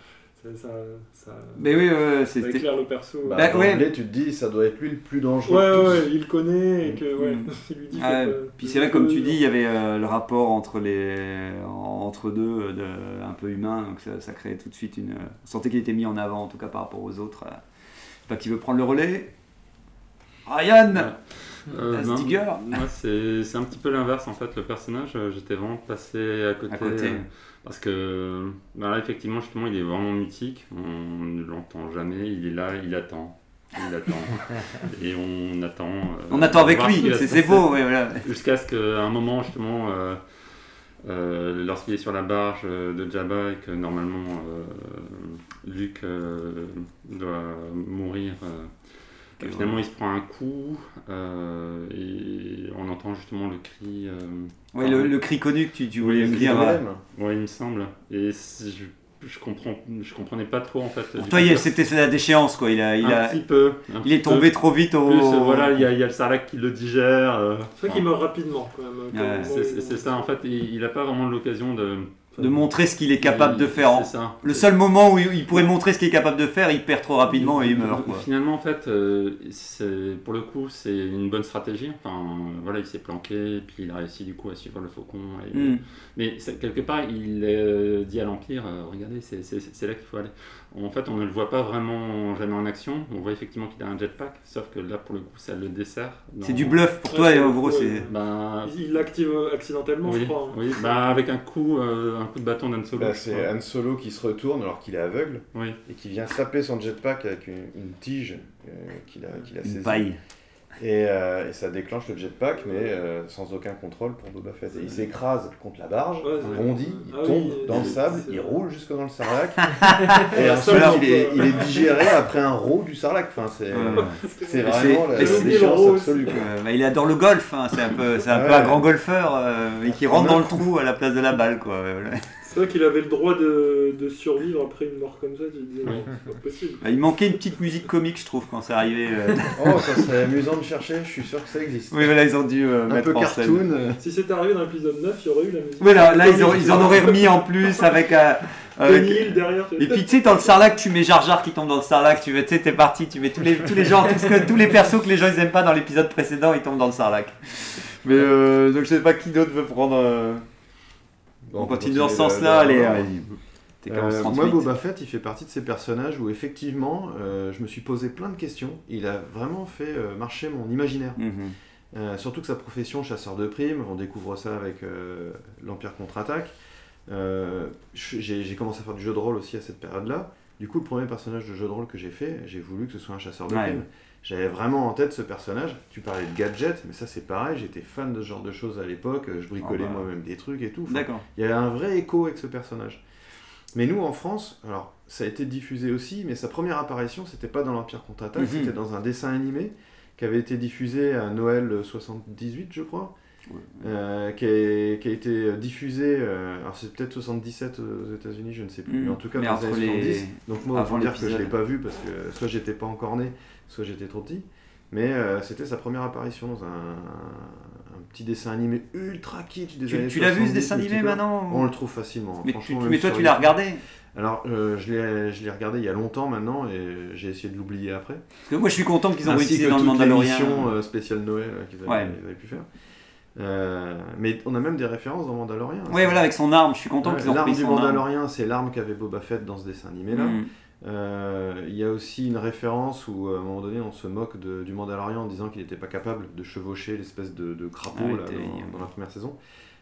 ça, ça, Mais oui, ouais, ça éclaire le perso Bah, Bah, ouais. d'emblée, tu te dis, ça doit être lui le plus dangereux Ouais, ouais, il le connaît et que, ouais, Mm. il lui dit. Ah, faut pas- puis c'est vrai, comme tu dis, il y avait euh, le rapport entre, les, entre deux, euh, de, un peu humain, donc ça, ça créait tout de suite une. On sentait qu'il était mis en avant, en tout cas par rapport aux autres. euh. Pas qui veut prendre le relais. Ryan Euh, ben, Moi, c'est c'est un petit peu l'inverse en fait. Le personnage, euh, j'étais vraiment passé à côté. À côté. euh, parce que ben là, effectivement, justement, il est vraiment mythique. On ne l'entend jamais. Il est là, il attend. Il attend. et on attend. euh, On attend avec lui, c'est beau, ouais, voilà. Jusqu'à ce qu'à un moment, justement, euh, euh, lorsqu'il est sur la barge de Jabba et que normalement euh, Luke euh, doit mourir, euh, que finalement il se prend un coup euh, et on entend justement le cri. euh, Ouais, le, le cri connu que tu, tu voulais me dire. euh, même. Ouais, il me semble. Et si je, je comprends, je comprenais pas trop en fait. Pour toi, c'était la déchéance, quoi. Il, a, il, un a, petit peu. un il petit est tombé trop vite au. Plus, voilà, il y, a, il y a le sarlac qui le digère. euh, C'est vrai qu'il meurt rapidement quand même. Ouais, C'est ça, en fait, il n'a pas vraiment l'occasion de, de montrer ce qu'il est capable de faire. Ça. Le seul moment où il pourrait montrer ce qu'il est capable de faire, il perd trop rapidement et il meurt. Quoi. Finalement, en fait, euh, pour le coup, c'est une bonne stratégie. Enfin, voilà, il s'est planqué, et puis il a réussi du coup à suivre le faucon. et- Mm. Mais quelque part, il euh, dit à l'Empire, euh, regardez, c'est là qu'il faut aller. En fait, on ne le voit pas vraiment jamais en action. On voit effectivement qu'il a un jetpack, sauf que là, pour le coup, ça le dessert. dans- C'est du bluff pour toi, et en gros, c'est. Bah, Il l'active accidentellement, oui, je crois. hein. oui. Bah, avec un coup, euh, un coup de bâton d'Han Solo. Bah, c'est. Han Solo qui se retourne alors qu'il est aveugle Oui. et qui vient taper son jetpack avec une, une tige euh, qu'il a, qu'il a Une saisie. paille. Et, euh, et ça déclenche le jetpack, mais euh, sans aucun contrôle pour Boba Fett. Et il s'écrase contre la barge, Ouais, il c'est- bondit, il Ah tombe oui, dans le sable, il roule jusque dans le sarlac. et ensuite, il est, il est digéré après un roux du sarlac. Enfin, c'est Ouais. c'est Mais vraiment c'est- la mais c'est- déchéance absolue. quoi. Euh, bah, il adore le golf, hein, c'est un peu, c'est un, peu Ouais. un grand golfeur euh, et qui En rentre dans le trou à la place de la balle. Quoi. C'est vrai qu'il avait le droit de, de survivre après une mort comme ça. Tu disais, non, c'est pas possible. Bah, il manquait une petite musique comique, je trouve, quand c'est arrivé. euh. Oh, ça serait amusant de chercher, je suis sûr que ça existe. oui, voilà, ils ont dû euh, un mettre peu en scène. cartoon. euh, Si c'était arrivé dans l'épisode 9, il y aurait eu la musique. Oui, là, là, ils, ont- ils en auraient remis en plus avec. euh, avec- derrière. tu Et puis tu sais, dans le Sarlac, tu mets Jar Jar qui tombe dans le Sarlac, tu veux, tu sais, t'es parti, tu mets tous les, tous les gens, tout ce que- tous les persos que les gens ils aiment pas dans l'épisode précédent, ils tombent dans le Sarlac. Mais euh, donc je sais pas qui d'autre veut prendre. Euh, on continue dans ce sens-là, allez. T'es Euh, 38. moi, Boba Fett, il fait partie de ces personnages où effectivement, euh, je me suis posé plein de questions. Il a vraiment fait euh, marcher mon imaginaire. Mhm. Euh, surtout que sa profession, chasseur de primes, on découvre ça avec euh, l'Empire contre-attaque. Euh, j'ai j'ai commencé à faire du jeu de rôle aussi à cette période-là. Du coup, le premier personnage de jeu de rôle que j'ai fait, j'ai voulu que ce soit un chasseur de Ouais. primes. J'avais vraiment en tête ce personnage. Tu parlais de gadgets, mais ça c'est pareil, j'étais fan de ce genre de choses à l'époque. Je bricolais Ah bah. moi-même des trucs et tout. Enfin, D'accord. il y avait un vrai écho avec ce personnage. Mais nous, en France, alors ça a été diffusé aussi, mais sa première apparition, c'était pas dans l'Empire contre-attaque, Mhm. c'était dans un dessin animé qui avait été diffusé à Noël 78, je crois, euh, qui, a, qui a été diffusé, euh, alors c'est peut-être 77 aux États-Unis, je ne sais plus, Mhm. mais en tout cas Mais dans les années les- 70. Donc moi, avant faut dire que je l'épisode. l'ai pas vu parce que soit j'étais pas encore né, soit j'étais trop petit. Mais euh, c'était sa première apparition dans un, un petit dessin animé ultra kitsch des Tu, années tu l'as vu ce 70, dessin animé maintenant On le trouve facilement. Mais, tu- même mais toi tu l'as regardé? Alors, euh, je l'ai regardé il y a longtemps maintenant et j'ai essayé de l'oublier après. Parce que moi je suis content qu'ils ont réussi que dans le Mandalorian. euh, spéciale Noël euh, qu'ils avaient, Ouais. ils avaient pu faire. Euh, mais on a même des références dans Mandalorian. Ouais, voilà, avec son arme, je suis content Ouais, qu'ils ont L'arme du son. Mandalorian, c'est l'arme qu'avait Boba Fett dans ce dessin animé-là. Mhm. Euh, Il y a aussi une référence où, à un moment donné, on se moque de- du Mandalorian en disant qu'il n'était pas capable de chevaucher l'espèce de, de crapaud Ah là, dans, dans la première saison.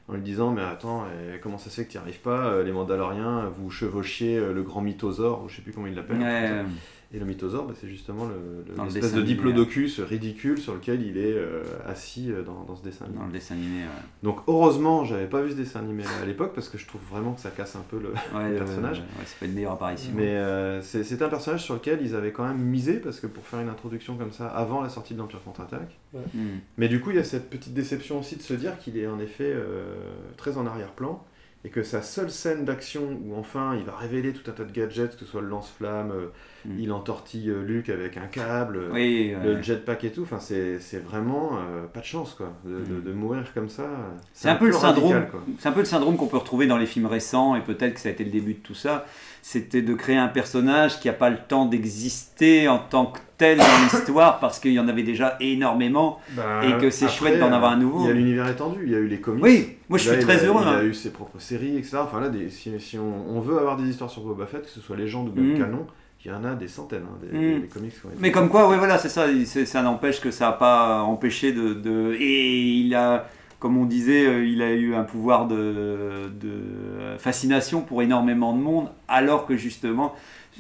En lui disant, mais attends, euh, comment ça se fait que tu n'y arrives pas euh, Les Mandaloriens, vous chevauchiez euh, le grand mythosaure, ou je sais plus comment il l'appelle. Ouais, Et le mythosaure, bah, c'est justement le- le- le l'espèce de animé, diplodocus ridicule sur lequel il est euh, assis euh, dans, dans ce dessin animé. dans le dessin animé. Ouais. Donc heureusement, j'avais pas vu ce dessin animé à l'époque parce que je trouve vraiment que ça casse un peu le, Ouais, le euh, personnage. ouais, c'est pas une meilleure apparition. Mais euh, c'est c'est un personnage sur lequel ils avaient quand même misé parce que pour faire une introduction comme ça avant la sortie de l'Empire contre-attaque. Mhm. Mais du coup, il y a cette petite déception aussi de se dire qu'il est en effet euh, très en arrière-plan et que sa seule scène d'action où enfin il va révéler tout un tas de gadgets, que ce soit le lance-flamme, euh, Mm. il entortille euh, Luke avec un câble, euh, le jetpack et tout, enfin c'est c'est vraiment euh, pas de chance quoi, de, de- Mm. de mourir comme ça. C'est un peu le syndrome. radical. C'est un peu le syndrome qu'on peut retrouver dans les films récents et peut-être que ça a été le début de tout ça. C'était de créer un personnage qui n'a pas le temps d'exister en tant que tel dans l'histoire parce qu'il y en avait déjà énormément. Bah, Et que c'est chouette d'en avoir un nouveau. Il y a l'univers étendu, il y a eu les comics. Oui, moi je Là, suis très a- heureux. Il hein. a eu ses propres séries, etc. Enfin là, des, si, si on, on veut avoir des histoires sur Boba Fett, que ce soit légende ou même Mm. canon, il y en a des centaines, hein, des, Mm. des- des comics. qui ont été Mais comme quoi, ouais, voilà, c'est ça. Ça n'empêche que ça n'a pas empêché de, de- Et il a, comme on disait, euh, il a eu un pouvoir de, de fascination pour énormément de monde, alors que justement,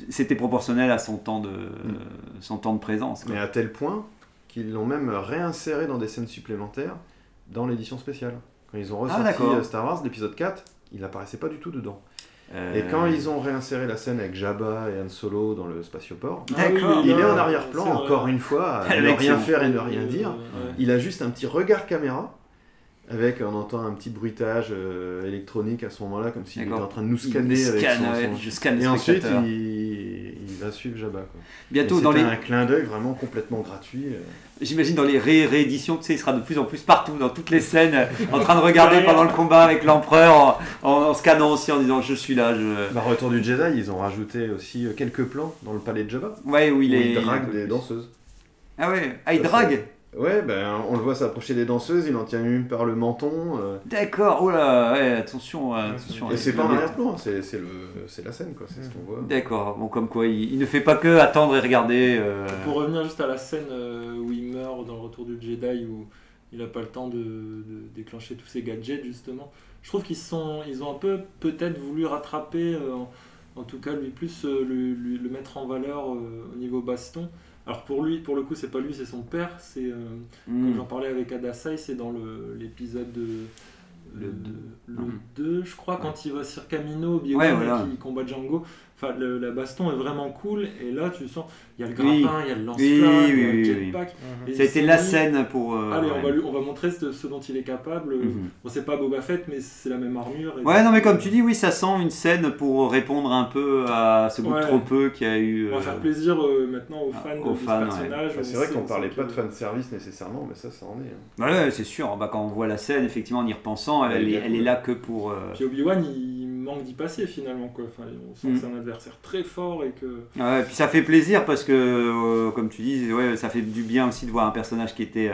c'était proportionnel à son temps de, son temps de présence. quoi. Mais à tel point qu'ils l'ont même réinséré dans des scènes supplémentaires dans l'édition spéciale. Quand ils ont ressorti Ah, d'accord. euh, Star Wars, l'épisode 4, il apparaissait pas du tout dedans. Euh, Et quand ils ont réinséré la scène avec Jabba et Han Solo dans le spatioport, Ah il est en arrière-plan, encore une fois, à ne Avec rien faire et ne rien dire. Ouais. Il a juste un petit regard caméra, avec, on entend un petit bruitage euh, électronique à ce moment-là, comme s'il était en train de nous il scanner avec scanne, son- ouais, son- je scanne Et ensuite, il, il va suivre Jabba. Quoi. Bientôt dans les, un clin d'œil vraiment complètement gratuit. euh. j'imagine dans les ré rééditions, tu sais, il sera de plus en plus partout, dans toutes les scènes, euh, en train de regarder pendant le combat avec l'empereur, en, en- en scannant aussi, en disant je suis là, je. Bah, Retour du Jedi, ils ont rajouté aussi quelques plans dans le palais de Jabba. Ouais, où il où est. il drague il- des danseuses. Ah ouais, ah il drague. Ouais, ben on le voit s'approcher des danseuses, il en tient une par le menton. euh, D'accord, oh là, ouais, attention, euh, attention. et avec c'est pas dé- arrière-plan, c'est c'est le- c'est la scène, quoi, c'est ce qu'on voit. D'accord, bon comme quoi il, il ne fait pas que attendre et regarder. euh, Pour revenir juste à la scène euh, où il meurt dans le retour du Jedi, où il n'a pas le temps de, de déclencher tous ses gadgets, justement, je trouve qu'ils sont, ils ont un peu peut-être voulu rattraper, euh, en, en tout cas lui plus euh, le, lui- le mettre en valeur euh, au niveau baston. Alors pour lui, pour le coup, c'est pas lui, c'est son père. C'est euh, hmm. comme j'en parlais avec Adasai, c'est dans l'épisode de Le le, deux. le Mhm. 2, je crois, quand il va sur Camino, Obi-Wan, Ouais, voilà. qu'il combat Django. Enfin, le- la baston est vraiment cool, et là, tu sens, il y a le grappin, il y a le lance-flamme, Oui, il y a oui, le oui, jetpack. Et Ça a été la scène pour. euh, Allez, on ouais. va, lui- on va montrer ce, ce dont il est capable. Mhm. Bon, c'est pas Boba Fett, mais c'est la même armure. et- Ouais, non, mais comme tu dis, oui, ça sent une scène pour répondre un peu à ce goût Ouais. trop peu qu'il y a eu. On va euh, faire plaisir euh, maintenant aux fans aux de, fans, ce personnage. Ah, c'est vrai qu'on on parlait pas de fanservice nécessairement, mais ça, ça en est. hein. Ouais, c'est sûr. Bah, quand on voit la scène, effectivement, en y repensant, elle, Elle est elle là que pour. euh, Puis Obi-Wan, il manque d'y passer finalement. Quoi. Enfin, on sent Mm. que c'est un adversaire très fort et que. Ouais, puis ça fait plaisir parce que, euh, comme tu dis, ouais, ça fait du bien aussi de voir un personnage qui était.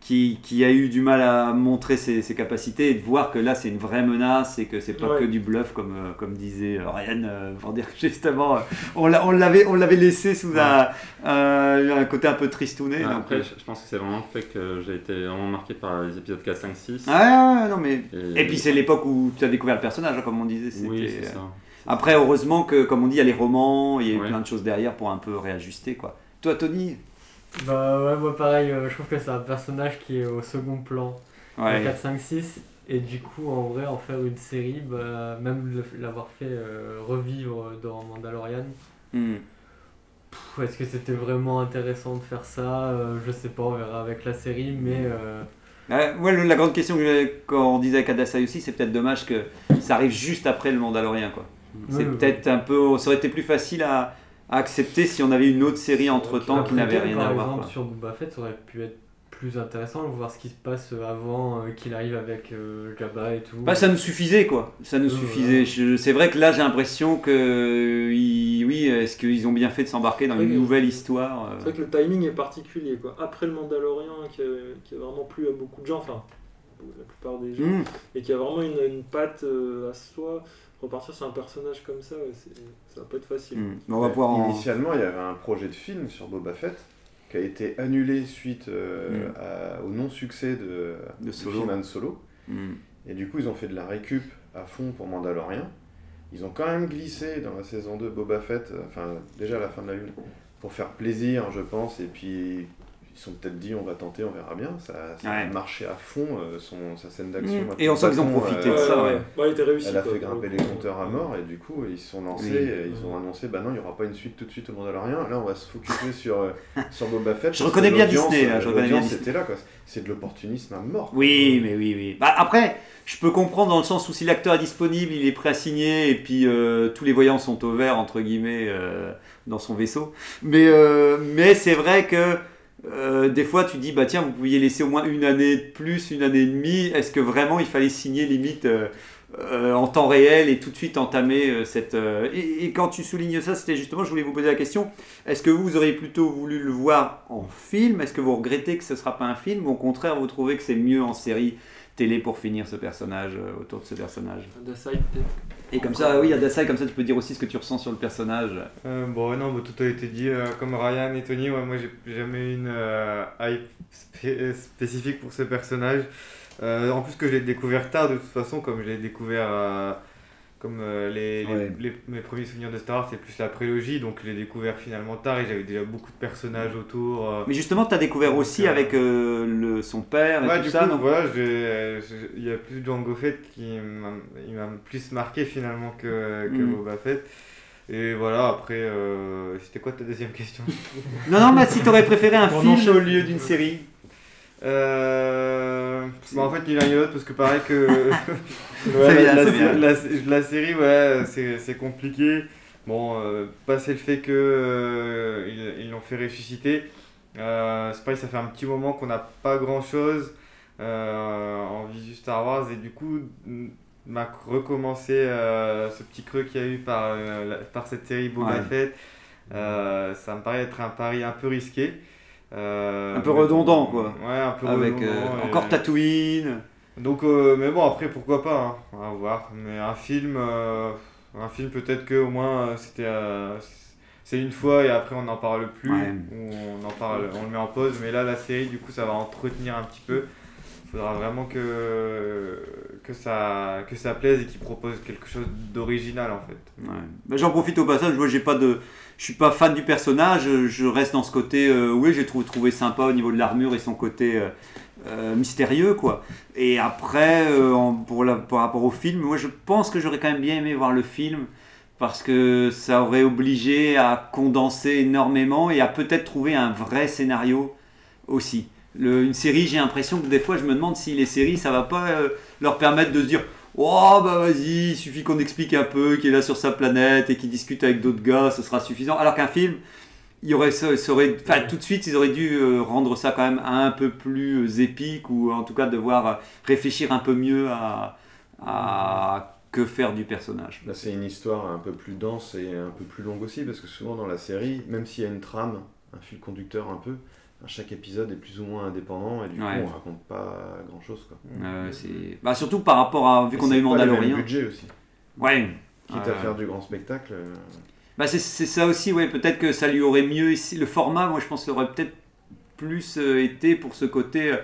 Qui, qui a eu du mal à montrer ses, ses capacités et de voir que là c'est une vraie menace et que c'est pas Ouais. que du bluff comme, euh, comme disait euh, Ryan euh, pour dire que justement euh, on l'a- on l'avait on l'avait laissé sous un, un, un côté un peu tristouné. Ouais, après, je je pense que c'est vraiment le fait que j'ai été vraiment marqué par les épisodes 4, 5, 6. ouais, ouais, non mais Et, et puis c'est l'époque où tu as découvert le personnage hein, comme on disait. c'était, Oui, c'est ça. Après heureusement que comme on dit il y a les romans, il y a eu Ouais. plein de choses derrière pour un peu réajuster quoi. Toi Tony, Bah ouais, moi pareil, euh, je trouve que c'est un personnage qui est au second plan. ouais. 4, 5, 6. Et du coup, en vrai, en faire une série, bah, même l'avoir fait euh, revivre dans Mandalorian, Hmm. est-ce que c'était vraiment intéressant de faire ça? Euh, Je sais pas, on verra avec la série, mais euh, Ouais, la grande question que j'avais quand on disait avec Adasai aussi, c'est peut-être dommage que ça arrive juste après le Mandalorien. Quoi. C'est Ouais, ouais. peut-être un peu. Ça aurait été plus facile à, à accepter si on avait une autre série entre temps qui n'avait rien par à voir. exemple, quoi. sur Boba Fett, ça aurait pu être plus intéressant de voir ce qui se passe avant euh, qu'il arrive avec euh, Jabba et tout. Bah, ça nous suffisait quoi. Ça nous Ouais, suffisait. C'est vrai que là j'ai l'impression que. ils- Oui, est-ce qu'ils ont bien fait de s'embarquer dans une nouvelle histoire euh, C'est vrai que le timing est particulier. Quoi. Après le Mandalorian, qui a, qui a vraiment plu à beaucoup de gens, enfin, la plupart des gens, hmm. et qui a vraiment une, une patte euh, à soi, repartir sur un personnage comme ça, ouais, c'est- ça va pas être facile. On va pouvoir en. Initialement, il y avait un projet de film sur Boba Fett qui a été annulé suite euh, Mm. à- au non-succès de, De Solo. film Han Solo. Hmm. Et du coup, ils ont fait de la récup à fond pour Mandalorian. Ils ont quand même glissé dans la saison 2 Boba Fett, euh, enfin déjà à la fin de la lune, pour faire plaisir, je pense. Et puis, ils se sont peut-être dit, on va tenter, on verra bien. Ça, ça a marché à fond, euh, son, sa scène d'action. Mm. Et sent de qu'ils ont profité euh, de ça, ouais. Ouais, elle était réussie. Elle a quoi, fait grimper le les compteurs à mort et du coup ils se sont lancés Oui. et ils ont annoncé bah non il n'y aura pas une suite tout de suite au Mandalorian là on va se focuser sur, euh, sur Boba Fett Je reconnais que bien Disney, là, je reconnais bien l'audience Disney. était là quoi c'est de l'opportunisme à mort quoi. Oui, mais oui, oui. Bah, après, je peux comprendre dans le sens où si l'acteur est disponible, il est prêt à signer et puis euh, tous les voyants sont au vert, entre guillemets, euh, dans son vaisseau. Mais, euh, mais c'est vrai que euh, des fois, tu dis, bah tiens, vous pouviez laisser au moins une année de plus, une année et demie. Est-ce que vraiment il fallait signer limite euh, euh, en temps réel et tout de suite entamer cette. et, quand tu soulignes ça, c'était justement, je voulais vous poser la question est-ce que vous, auriez plutôt voulu le voir en film? Est-ce que vous regrettez que ce ne sera pas un film Ou au contraire, vous trouvez que c'est mieux en série télé pour finir ce personnage, autour de ce personnage? Et comme ça, oui, Adasai, comme ça tu peux dire aussi ce que tu ressens sur le personnage. Euh, bon, non, tout a été dit. euh, comme Ryan et Tony, moi j'ai jamais eu une euh, hype spé- spécifique pour ce personnage. En plus que je l'ai découvert tard de toute façon, comme je l'ai découvert comme euh, les, les- Ouais. les- mes premiers souvenirs de Star Wars, c'est plus la prélogie, donc je l'ai découvert finalement tard et j'avais déjà beaucoup de personnages autour. euh. Mais justement, tu as découvert aussi Euh, avec euh, le, son père et Ouais, tout du ça, coup, non? voilà, il y a plus Django Fett qui m'a plus marqué finalement que, que Mm. Boba Fett. Et voilà, après, euh, c'était quoi ta deuxième question? Non, non, mais si tu aurais préféré un film au lieu d'une série. Euh... bah, en fait, ni l'un ni l'autre, parce que pareil que. C'est Ouais, bien, la, la- la- la série, ouais, c'est compliqué. Bon, euh, passé le fait que euh, ils l'ont fait ressusciter, euh, c'est pareil, ça fait un petit moment qu'on n'a pas grand chose en visu Star Wars et du coup, m'a recommencé euh, ce petit creux qu'il y a eu par, euh, par cette série Boba Ouais. Fett. Euh, ça me paraît être un pari un peu risqué. Euh, Un peu redondant, quoi. Ouais, un peu Avec redondant. euh, et- encore Tatooine. donc, euh, mais bon, après, pourquoi pas, hein, on va voir. Mais un film, un film peut-être que au moins c'était, c'est une fois et après on n'en parle plus, Ouais. ou on en parle, on le met en pause. Mais là, la série, du coup, ça va entretenir un petit peu. Faudra vraiment que que ça que ça plaise et qu'il propose quelque chose d'original en fait. Ouais. Bah, J'en profite au passage, moi j'ai pas de. Je suis pas fan du personnage, je reste dans ce côté. euh, oui, j'ai trouvé, trouvé sympa au niveau de l'armure et son côté euh, euh, mystérieux, quoi. Et après, euh, pour la, par rapport au film, moi je pense que j'aurais quand même bien aimé voir le film parce que ça aurait obligé à condenser énormément et à peut-être trouver un vrai scénario aussi. Une série, j'ai l'impression que des fois je me demande si les séries ça va pas euh, leur permettre de se dire Oh bah vas-y, il suffit qu'on explique un peu qu'il est là sur sa planète et qu'il discute avec d'autres gars, ce sera suffisant. Alors qu'un film, il aurait, tout de suite, ils auraient dû euh, rendre ça quand même un peu plus euh, épique ou en tout cas devoir réfléchir un peu mieux à, à que faire du personnage. Là, c'est une histoire un peu plus dense et un peu plus longue aussi, parce que souvent dans la série, même s'il y a une trame, un fil conducteur un peu, chaque épisode est plus ou moins indépendant et du Ouais. coup on raconte pas grand chose quoi. Euh, c'est... Bah, surtout par rapport à. Vu qu'on a eu le Mandalorian. budget aussi. Ouais. Quitte Euh, à faire du grand spectacle. euh, Bah c'est, ça aussi, ouais. Peut-être que ça lui aurait mieux ici. Le format, moi je pense, ça aurait peut-être plus euh, été pour ce côté,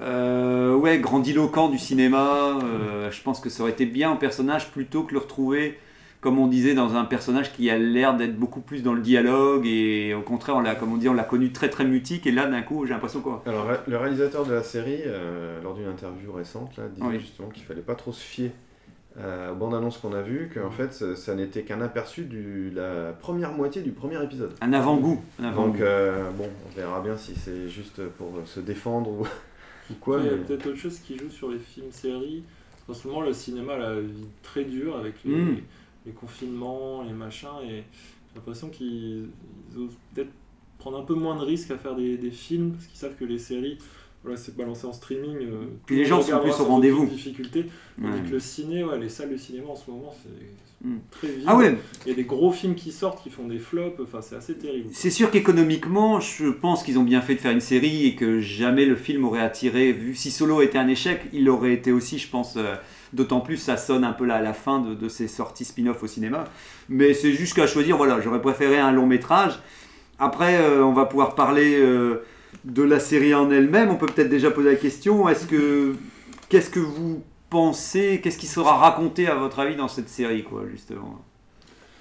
euh, ouais, grandiloquent du cinéma. je pense que ça aurait été bien en personnage plutôt que le retrouver, comme on disait, dans un personnage qui a l'air d'être beaucoup plus dans le dialogue et au contraire, on l'a, comme on dit, on l'a connu très très mutique et là d'un coup, j'ai l'impression quoi. Alors le réalisateur de la série, euh, lors d'une interview récente, là, disait Oui. justement qu'il fallait pas trop se fier euh, aux bandes annonces qu'on a vues, qu'en fait ça, ça n'était qu'un aperçu de la première moitié du premier épisode. Un avant-goût. un avant-goût. Donc euh, bon, on verra bien si c'est juste pour se défendre ou, ou quoi. il y a mais- peut-être autre chose qui joue sur les films-séries. En ce moment, le cinéma a la vie très dure avec les, Mm. Les confinements, les machins, et j'ai l'impression qu'ils ils osent peut-être prendre un peu moins de risques à faire des, des films, parce qu'ils savent que les séries, voilà, c'est balancé en streaming. euh, Puis le les gens sont plus au rendez-vous. difficulté. Ouais. que le ciné, ouais, les salles de cinéma en ce moment, c'est Mm. très vide. Ah ouais. Il y a des gros films qui sortent, qui font des flops, enfin c'est assez terrible. C'est sûr qu'économiquement, je pense qu'ils ont bien fait de faire une série et que jamais le film aurait attiré. Vu si Solo était un échec, il aurait été aussi, je pense. euh, D'autant plus, ça sonne un peu là à la fin de, de ces sorties spin-off au cinéma. Mais c'est juste qu'à choisir, voilà, j'aurais préféré un long métrage. Après, euh, on va pouvoir parler euh, de la série en elle-même. On peut peut-être déjà poser la question est-ce que qu'est-ce que vous pensez Qu'est-ce qui sera raconté à votre avis dans cette série, quoi, justement?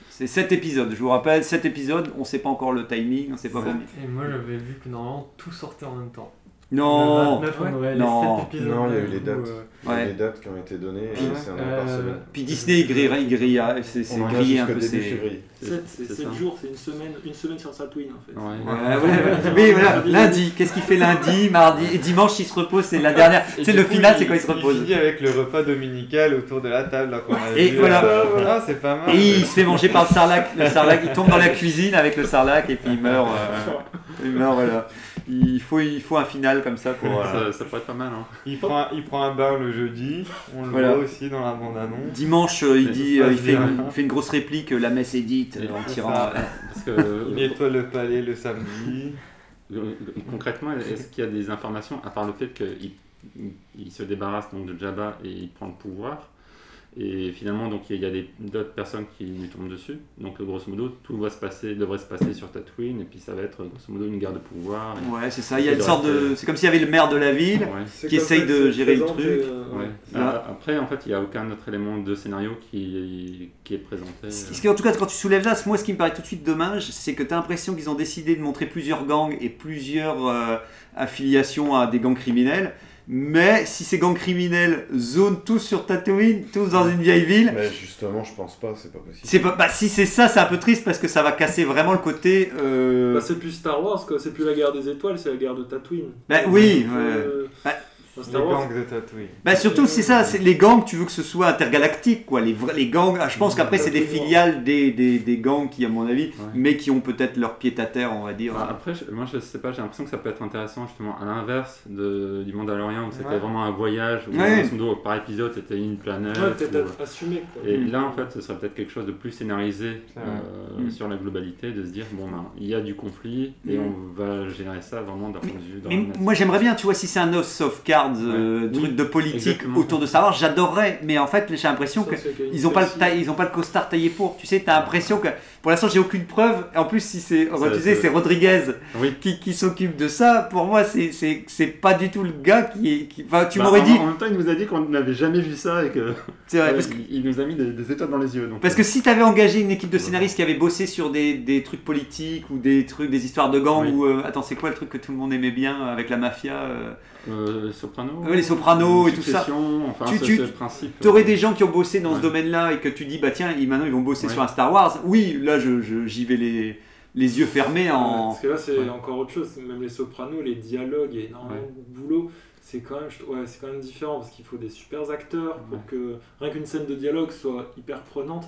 C'est 7 épisodes, je vous rappelle, 7 épisodes, on ne sait pas encore le timing, on ne sait pas combien. Et moi j'avais vu que normalement tout sortait en même temps. Non. Le 29, on aurait les Non. sept épisodes Non, il y a eu les dates. euh, Il Ouais. des dates qui ont été données Puis- et c'est un an par euh, semaine. Puis Disney, il grille, il grille, hein, c'est c'est grillé un peu. c'est- février. C'est c'est c'est 7 ça. jours, c'est une semaine, une semaine sur Tatooine en fait. Ouais. Ouais, ouais, ouais. Oui, voilà, lundi, qu'est-ce qu'il fait lundi, mardi et dimanche il se repose, c'est la dernière, Et c'est le coup, final, c'est quand il se Il repose. finit avec le repas dominical autour de la table là, qu'on a Et vu. voilà. Ah, c'est pas mal. Et il se fait manger par le sarlac, le sarlac, il tombe dans la cuisine avec le sarlac et puis il meurt. euh, il meurt, voilà. Il faut, il faut un final comme ça pour. euh, Ça, ça pourrait être pas mal. Hein. Il prend, un, il prend un bain le jeudi, on le Voilà. voit aussi dans la bande-annonce. Dimanche, euh, il dit, euh, il, fait une, bien. il fait une grosse réplique, la messe est dite, Et en tirant. Parce que Il nettoie le palais le samedi. concrètement, est-ce qu'il y a des informations, à part le fait qu'il il se débarrasse donc de Jabba et il prend le pouvoir et finalement, donc il y a d'autres personnes qui lui tombent dessus. Donc, grosso modo, tout va se passer, devrait se passer sur Tatooine, et puis ça va être grosso modo une guerre de pouvoir. et- Ouais, c'est ça. Il y a une sorte de. rester- C'est comme s'il y avait le maire de la ville Ouais. Qui essaye de gérer le truc. euh, Ouais. Là. Ah, Après, en fait, il n'y a aucun autre élément de scénario qui, qui est présenté. Ce qui, en tout cas, quand tu soulèves ça, moi, ce qui me paraît tout de suite dommage, c'est que tu as l'impression qu'ils ont décidé de montrer plusieurs gangs et plusieurs euh, affiliations à des gangs criminels. Mais si ces gangs criminels zonent tous sur Tatooine, tous dans une vieille ville, Mais justement, je pense pas, c'est pas possible. c'est pas, bah, si c'est ça, c'est un peu triste parce que ça va casser vraiment le côté. euh, Bah, c'est plus Star Wars, quoi. C'est plus la guerre des étoiles, c'est la guerre de Tatooine. Bah oui, ouais. euh, Bah, Les gangs de Tatooine. Bah surtout c'est ça, c'est les gangs, tu veux que ce soit intergalactique quoi. Les, vrais- les gangs, ah, je pense qu'après c'est des filiales des, des, des gangs qui à mon avis, mais qui ont peut-être leur pied à terre on va dire. Bah, après, je- moi je sais pas, j'ai l'impression que ça peut être intéressant justement à l'inverse de, du Mandalorian où c'était Ouais. vraiment un voyage, où par épisode c'était une planète. Ouais, peut-être ou- être assumé, quoi. Et Mm. là en fait ce serait peut-être quelque chose de plus scénarisé euh, Mm. sur la globalité, de se dire bon ben, il y a du conflit et on va générer ça vraiment d'un point de vue. Mais moi j'aimerais bien, tu vois, si c'est un House of Euh, truc de politique exactement. autour de Star Wars, j'adorerais. Mais en fait, j'ai l'impression Ça, que c'est qu'il y a une ils ont pas le taille- ils ont pas le costard taillé pour. Tu sais, t'as l'impression que pour l'instant j'ai aucune preuve. En plus, si c'est, c'est- Rodriguez Oui. qui, qui s'occupe de ça. Pour moi, c'est c'est c'est pas du tout le gars qui est. qui- Enfin, tu Bah, m'aurais en- dit. En même temps, il nous a dit qu'on n'avait jamais vu ça et que. C'est vrai, parce il, nous a mis des, des étoiles dans les yeux. Donc, Parce que si tu avais engagé une équipe de scénaristes qui avait bossé sur des, des trucs politiques ou des trucs, des histoires de gangs Oui. ou euh, attends c'est quoi le truc que tout le monde aimait bien euh, avec la mafia euh, Euh, les Sopranos. Ouais, les Sopranos et tout ça. Enfin, tu, c'est- tu principe. aurais euh, des gens qui ont bossé dans ce domaine-là et que tu dis bah tiens maintenant ils vont bosser Ouais. sur un Star Wars. Oui là je, je- j'y vais les, les yeux fermés en. Parce que là, c'est Ouais. encore autre chose. Même les sopranos, les dialogues, il y a énormément de boulot. C'est quand, même, ouais, c'est quand même différent parce qu'il faut des super acteurs pour que rien qu'une scène de dialogue soit hyper prenante.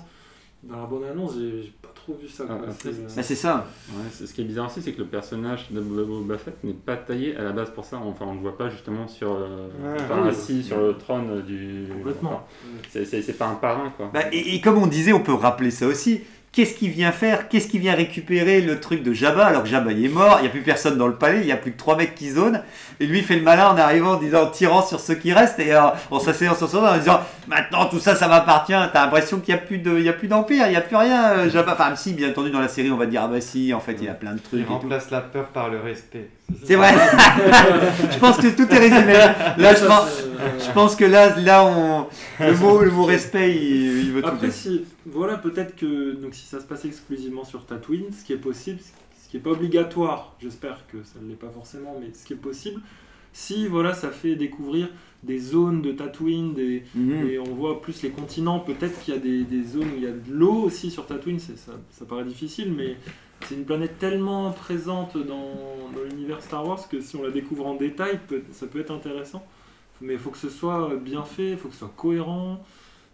Dans la bonne annonce, j'ai j'ai pas trop vu ça. quoi. Ah, après, C'est- c'est ça. Ouais, c'est- ce qui est bizarre aussi, c'est que le personnage de Boba Fett n'est pas taillé à la base pour ça. Enfin, on le voit pas justement sur, euh, Ouais. enfin, Oui. assis sur le trône du. Complètement. enfin, c'est- c'est c'est pas un parrain, quoi. Bah, et, et comme on disait, on peut rappeler ça aussi. Qu'est-ce qu'il vient faire? Qu'est-ce qu'il vient récupérer le truc de Jabba? Alors que Jabba il est mort, il n'y a plus personne dans le palais, il n'y a plus que trois mecs qui zonent. Et lui il fait le malin en arrivant en disant en tirant sur ceux qui restent et euh, en s'asseyant sur son en disant maintenant tout ça ça m'appartient. T'as l'impression qu'il n'y a plus de, il y a plus d'empire, il n'y a plus rien. euh, Jabba, enfin si bien entendu dans la série on va dire ah bah si en fait il y a plein de trucs. Il tout. remplace la peur par le respect. C'est vrai. je pense que tout est résumé. Là, je pense, je pense que là, là, on, le mot, le mot respect, il, il veut tout Après, dire. si, voilà, peut-être que donc, si ça se passe exclusivement sur Tatooine, ce qui est possible, ce qui n'est pas obligatoire, j'espère que ça ne l'est pas forcément, mais ce qui est possible, si voilà, ça fait découvrir des zones de Tatooine, des, Mhm. et on voit plus les continents, peut-être qu'il y a des, des zones où il y a de l'eau aussi sur Tatooine, ça, ça paraît difficile, mais c'est une planète tellement présente dans, dans l'univers Star Wars que si on la découvre en détail, peut- ça peut être intéressant. Mais il faut que ce soit bien fait, il faut que ce soit cohérent.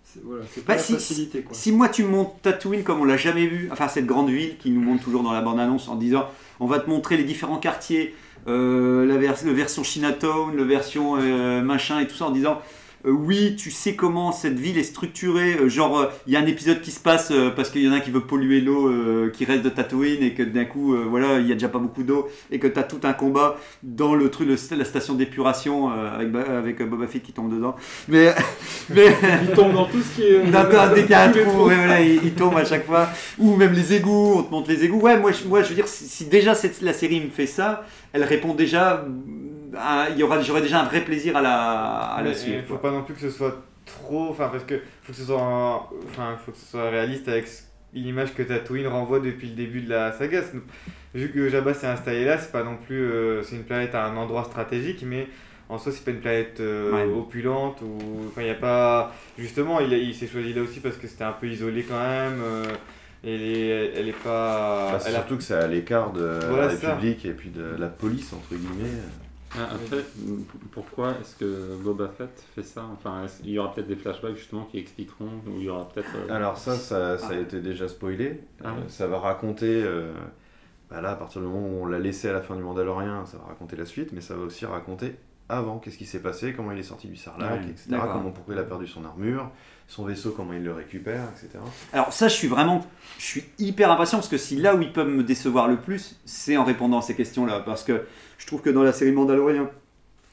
C'est voilà, pas Bah, si, facilité. Quoi. Si moi tu me montres Tatooine comme on l'a jamais vu, enfin cette grande ville qui nous montre toujours dans la bande-annonce en disant on va te montrer les différents quartiers, euh, la, vers- la version Chinatown, la version euh, machin et tout ça en disant euh, oui tu sais comment cette ville est structurée, euh, genre euh, il y a un épisode qui se passe parce qu'il y en a un qui veut polluer l'eau qui reste de Tatooine et que d'un coup voilà il y a déjà pas beaucoup d'eau et que tu as tout un combat dans le truc, le- la station d'épuration avec, Ba- avec Boba Fett qui tombe dedans. Mais, mais Il tombe dans tout ce qui est. Trous. voilà, il, il tombe à chaque fois. Ou même les égouts, on te montre les égouts. Ouais, moi, je, moi, je veux dire, si, si déjà cette, la série me fait ça, elle répond déjà. À- Il y aura, j'aurai déjà un vrai plaisir à la, à la suivre. Il faut quoi. pas non plus que ce soit trop. Enfin, parce que faut que ce soit, en- enfin, faut que ce soit réaliste avec l'image que Tatooine renvoie depuis le début de la saga. Vu que Jabba s'est installé là, c'est pas non plus. euh, c'est une planète à un endroit stratégique, mais en soi, c'est pas une planète euh, Ouais. opulente ou. Enfin, il y a pas. Justement, il, il s'est choisi là aussi parce que c'était un peu isolé quand même. euh, elle est, elle est pas. Bah, c'est elle a- surtout que c'est à l'écart de Voilà, la. République et puis de la police, entre guillemets. Ah, après, pourquoi est-ce que Boba Fett fait ça? Enfin, il y aura peut-être des flashbacks justement qui expliqueront, ou il y aura peut-être. euh, Alors ça, ça, ça a Ah. été déjà spoilé. Ah Euh, oui. ça va raconter, euh, bah là, à partir du moment où on l'a laissé à la fin du Mandalorien, ça va raconter la suite, mais ça va aussi raconter avant, qu'est-ce qui s'est passé, comment il est sorti du Sarlacc, Ouais, etc. Comment, pourquoi il a perdu son armure, son vaisseau, comment il le récupère, etc. Alors, ça, je suis vraiment. Je suis hyper impatient parce que si là où ils peuvent me décevoir le plus, c'est en répondant à ces questions-là. Parce que je trouve que dans la série Mandalorian,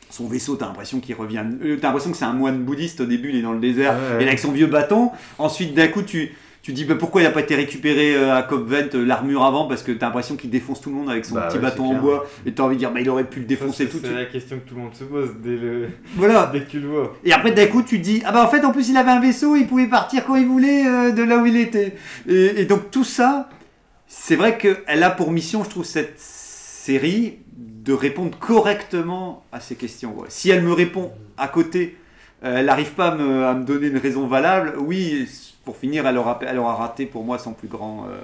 son vaisseau, t'as l'impression qu'il revient. euh, T'as l'impression que c'est un moine bouddhiste au début, il est dans le désert, Ouais, ouais. et avec son vieux bâton. Ensuite, d'un coup, tu. Tu dis bah, pourquoi il n'a pas été récupéré euh, à Cop Vent euh, l'armure avant? Parce que t'as l'impression qu'il défonce tout le monde avec son Bah petit ouais, bâton c'est en bois et t'as envie de dire bah il aurait pu le défoncer c'est tout de c'est suite. la question que tout le monde se pose dès, le... Voilà. dès que tu le vois. Et après, d'un coup, tu te dis, ah bah en fait, en plus, il avait un vaisseau, il pouvait partir quand il voulait euh, de là où il était. Et, et donc, tout ça, c'est vrai qu'elle a pour mission, je trouve, cette série, de répondre correctement à ces questions. ouais. Si elle me répond à côté, euh, elle n'arrive pas à me, à me donner une raison valable, oui, pour finir, elle aura, elle aura raté pour moi son plus grand. euh,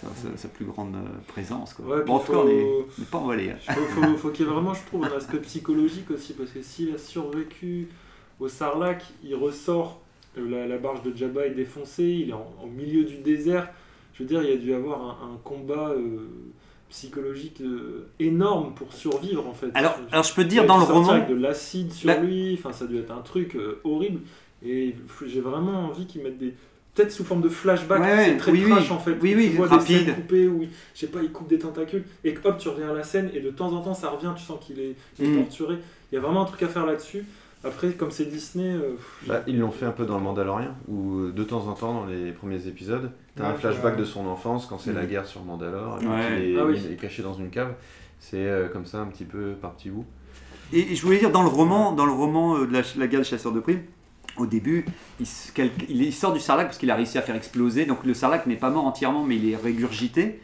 sa, sa- sa plus grande euh, présence. Quoi. Ouais, puis bon, en tout cas, on n'est pas emballé. hein. faut, faut- faut qu'il y ait vraiment, je trouve, un aspect psychologique aussi, parce que s'il a survécu au Sarlac, il ressort, la, la barge de Jabba est défoncée, il est en, au milieu du désert. Je veux dire, il y a dû avoir un, un combat euh, psychologique euh, énorme pour survivre en fait. Alors, alors je peux te dire, dans le roman, de l'acide sur lui, enfin, ça a dû être un truc euh, horrible. Et j'ai vraiment envie qu'ils mettent des. Peut-être sous forme de flashback, Ouais, c'est très oui, oui. trash en fait. Oui, oui, tu vois rapide. des scènes coupées où, il- je sais pas, il coupe des tentacules et que, hop, tu reviens à la scène et de temps en temps ça revient, tu sens qu'il est, il est Mm. torturé. Il y a vraiment un truc à faire là-dessus. Après, comme c'est Disney, euh, Bah, ils l'ont fait un peu dans le Mandalorian, où euh, de temps en temps, dans les premiers épisodes, t'as un Ouais, flashback ouais. de son enfance quand c'est la Mhm. guerre sur Mandalore, et Ouais. qu'il est, Ah oui. il est caché dans une cave. C'est euh, comme ça, un petit peu par petits bouts. Et et je voulais dire, dans le roman, dans le roman euh, de la, la guerre des chasseurs de primes, au début, il, sort du sarlac parce qu'il a réussi à faire exploser. Donc le sarlac n'est pas mort entièrement, mais il est régurgité.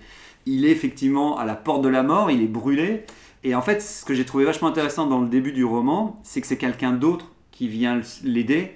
Il est effectivement à la porte de la mort, il est brûlé. Et en fait, ce que j'ai trouvé vachement intéressant dans le début du roman, c'est que c'est quelqu'un d'autre qui vient l'aider.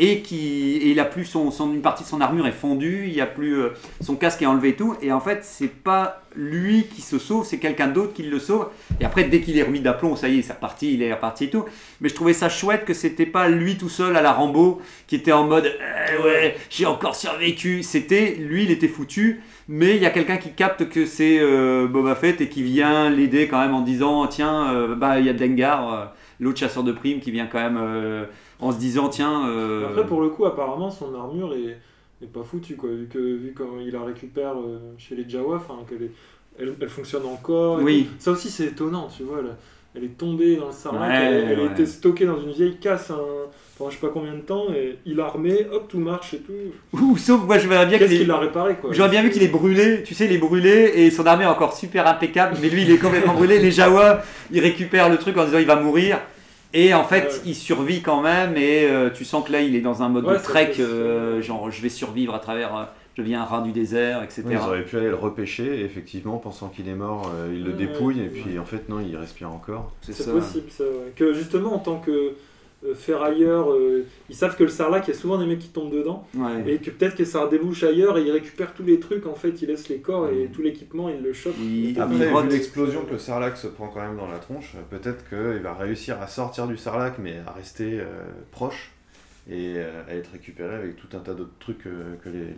Et, qui, et il a plus son, une partie de son armure est fondue, il a plus euh, son casque est enlevé et tout. Et en fait, c'est pas lui qui se sauve, c'est quelqu'un d'autre qui le sauve. Et après, dès qu'il est remis d'aplomb, ça y est, c'est reparti, il est reparti et tout. Mais je trouvais ça chouette que c'était pas lui tout seul à la Rambo qui était en mode Eh ouais, j'ai encore survécu. C'était lui, il était foutu. Mais il y a quelqu'un qui capte que c'est euh, Boba Fett et qui vient l'aider quand même en disant Tiens, euh, bah il y a Dengar, l'autre chasseur de primes, qui vient quand même en se disant Tiens. euh, Après, pour le coup, apparemment, son armure est, est pas foutue, quoi. Vu, que, vu comment il la récupère euh, chez les Jawa, enfin, qu'elle est- elle, elle fonctionne encore. Oui. Ça aussi, c'est étonnant, tu vois. Elle, elle est tombée dans le sarlac, Ouais, elle, elle ouais. était stockée dans une vieille casse hein, pendant je sais pas combien de temps, et il remet, hop, tout marche et tout. Ou sauf, moi je verrais bien qu'il qu'il l'a réparé, quoi? J'aurais bien vu qu'il est brûlé, tu sais, il est brûlé et son armée est encore super impeccable, mais lui il est complètement brûlé. Les Jawa, ils récupèrent le truc en disant il va mourir. Et en fait, Ouais. il survit quand même et euh, tu sens que là il est dans un mode Ouais, de trek, euh, genre je vais survivre à travers, euh, je deviens un rat du désert, etc. Ouais, ils auraient pu aller le repêcher, et effectivement, pensant qu'il est mort, euh, ils le Ouais, dépouillent, ouais. et puis en fait, non, il respire encore. C'est possible, ça, ouais. Que justement, en tant que euh, ferrailleur, euh, ils savent que le sarlac, il y a souvent des mecs qui tombent dedans. Ouais. Et que peut-être que ça débouche ailleurs et ils récupèrent tous les trucs, en fait, ils laissent les corps et tout l'équipement, ils le chopent. Après, vu l'explosion que le sarlac se prend quand même dans la tronche, peut-être qu'il va réussir à sortir du sarlac, mais à rester euh, proche, et euh, à être récupéré avec tout un tas d'autres trucs euh, que les, les,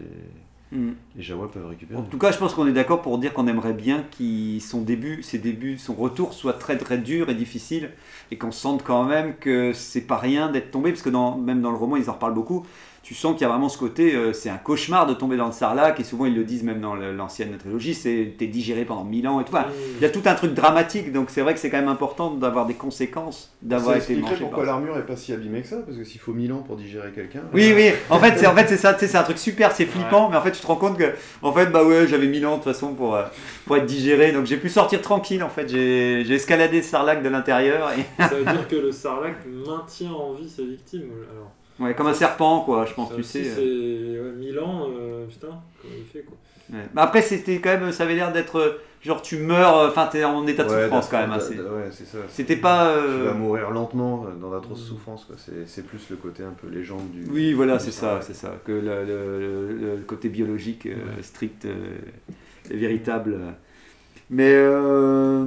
Mm. les Jawa peuvent récupérer. En tout cas, je pense qu'on est d'accord pour dire qu'on aimerait bien que son début, ses débuts, son retour soit très très dur et difficile et qu'on sente quand même que c'est pas rien d'être tombé parce que dans, même dans le roman, ils en reparlent beaucoup. Tu sens qu'il y a vraiment ce côté, euh, c'est un cauchemar de tomber dans le sarlac et souvent ils le disent même dans l'ancienne trilogie, c'est t'es digéré pendant mille ans et tout. Enfin, Il y a tout un truc dramatique, donc c'est vrai que c'est quand même important d'avoir des conséquences d'avoir été mangé pourquoi l'armure est pas si abîmée que ça, parce que s'il faut 1000 ans pour digérer quelqu'un. oui, oui, en fait, c'est en fait, c'est ça, tu sais, c'est un truc super, c'est flippant, mais en fait, tu te rends compte que, en fait, bah ouais, j'avais 1000 ans de toute façon pour, euh, pour être digéré, donc j'ai pu sortir tranquille, en fait, j'ai j'ai escaladé le sarlac de l'intérieur, et... Ça veut dire que le sarlac maintient en vie ses victimes. Alors, ouais, comme un serpent, quoi, je pense, ça tu sais. C'est ouais, 1000 ans, euh, putain, comment il fait quoi. ouais. Mais après, c'était quand même, ça avait l'air d'être, euh, genre, tu meurs, euh, enfin, t'es en état de Ouais, souffrance quand même, hein, c'est- d'a- Ouais, c'est ça. C'était pas, Tu euh, vas mourir lentement dans d'atroces Mm. souffrances, quoi. C'est c'est plus le côté un peu légende du. Oui, voilà, c'est ça, c'est ça. Que le, le- le- le côté biologique euh, strict euh, véritable. Mais euh,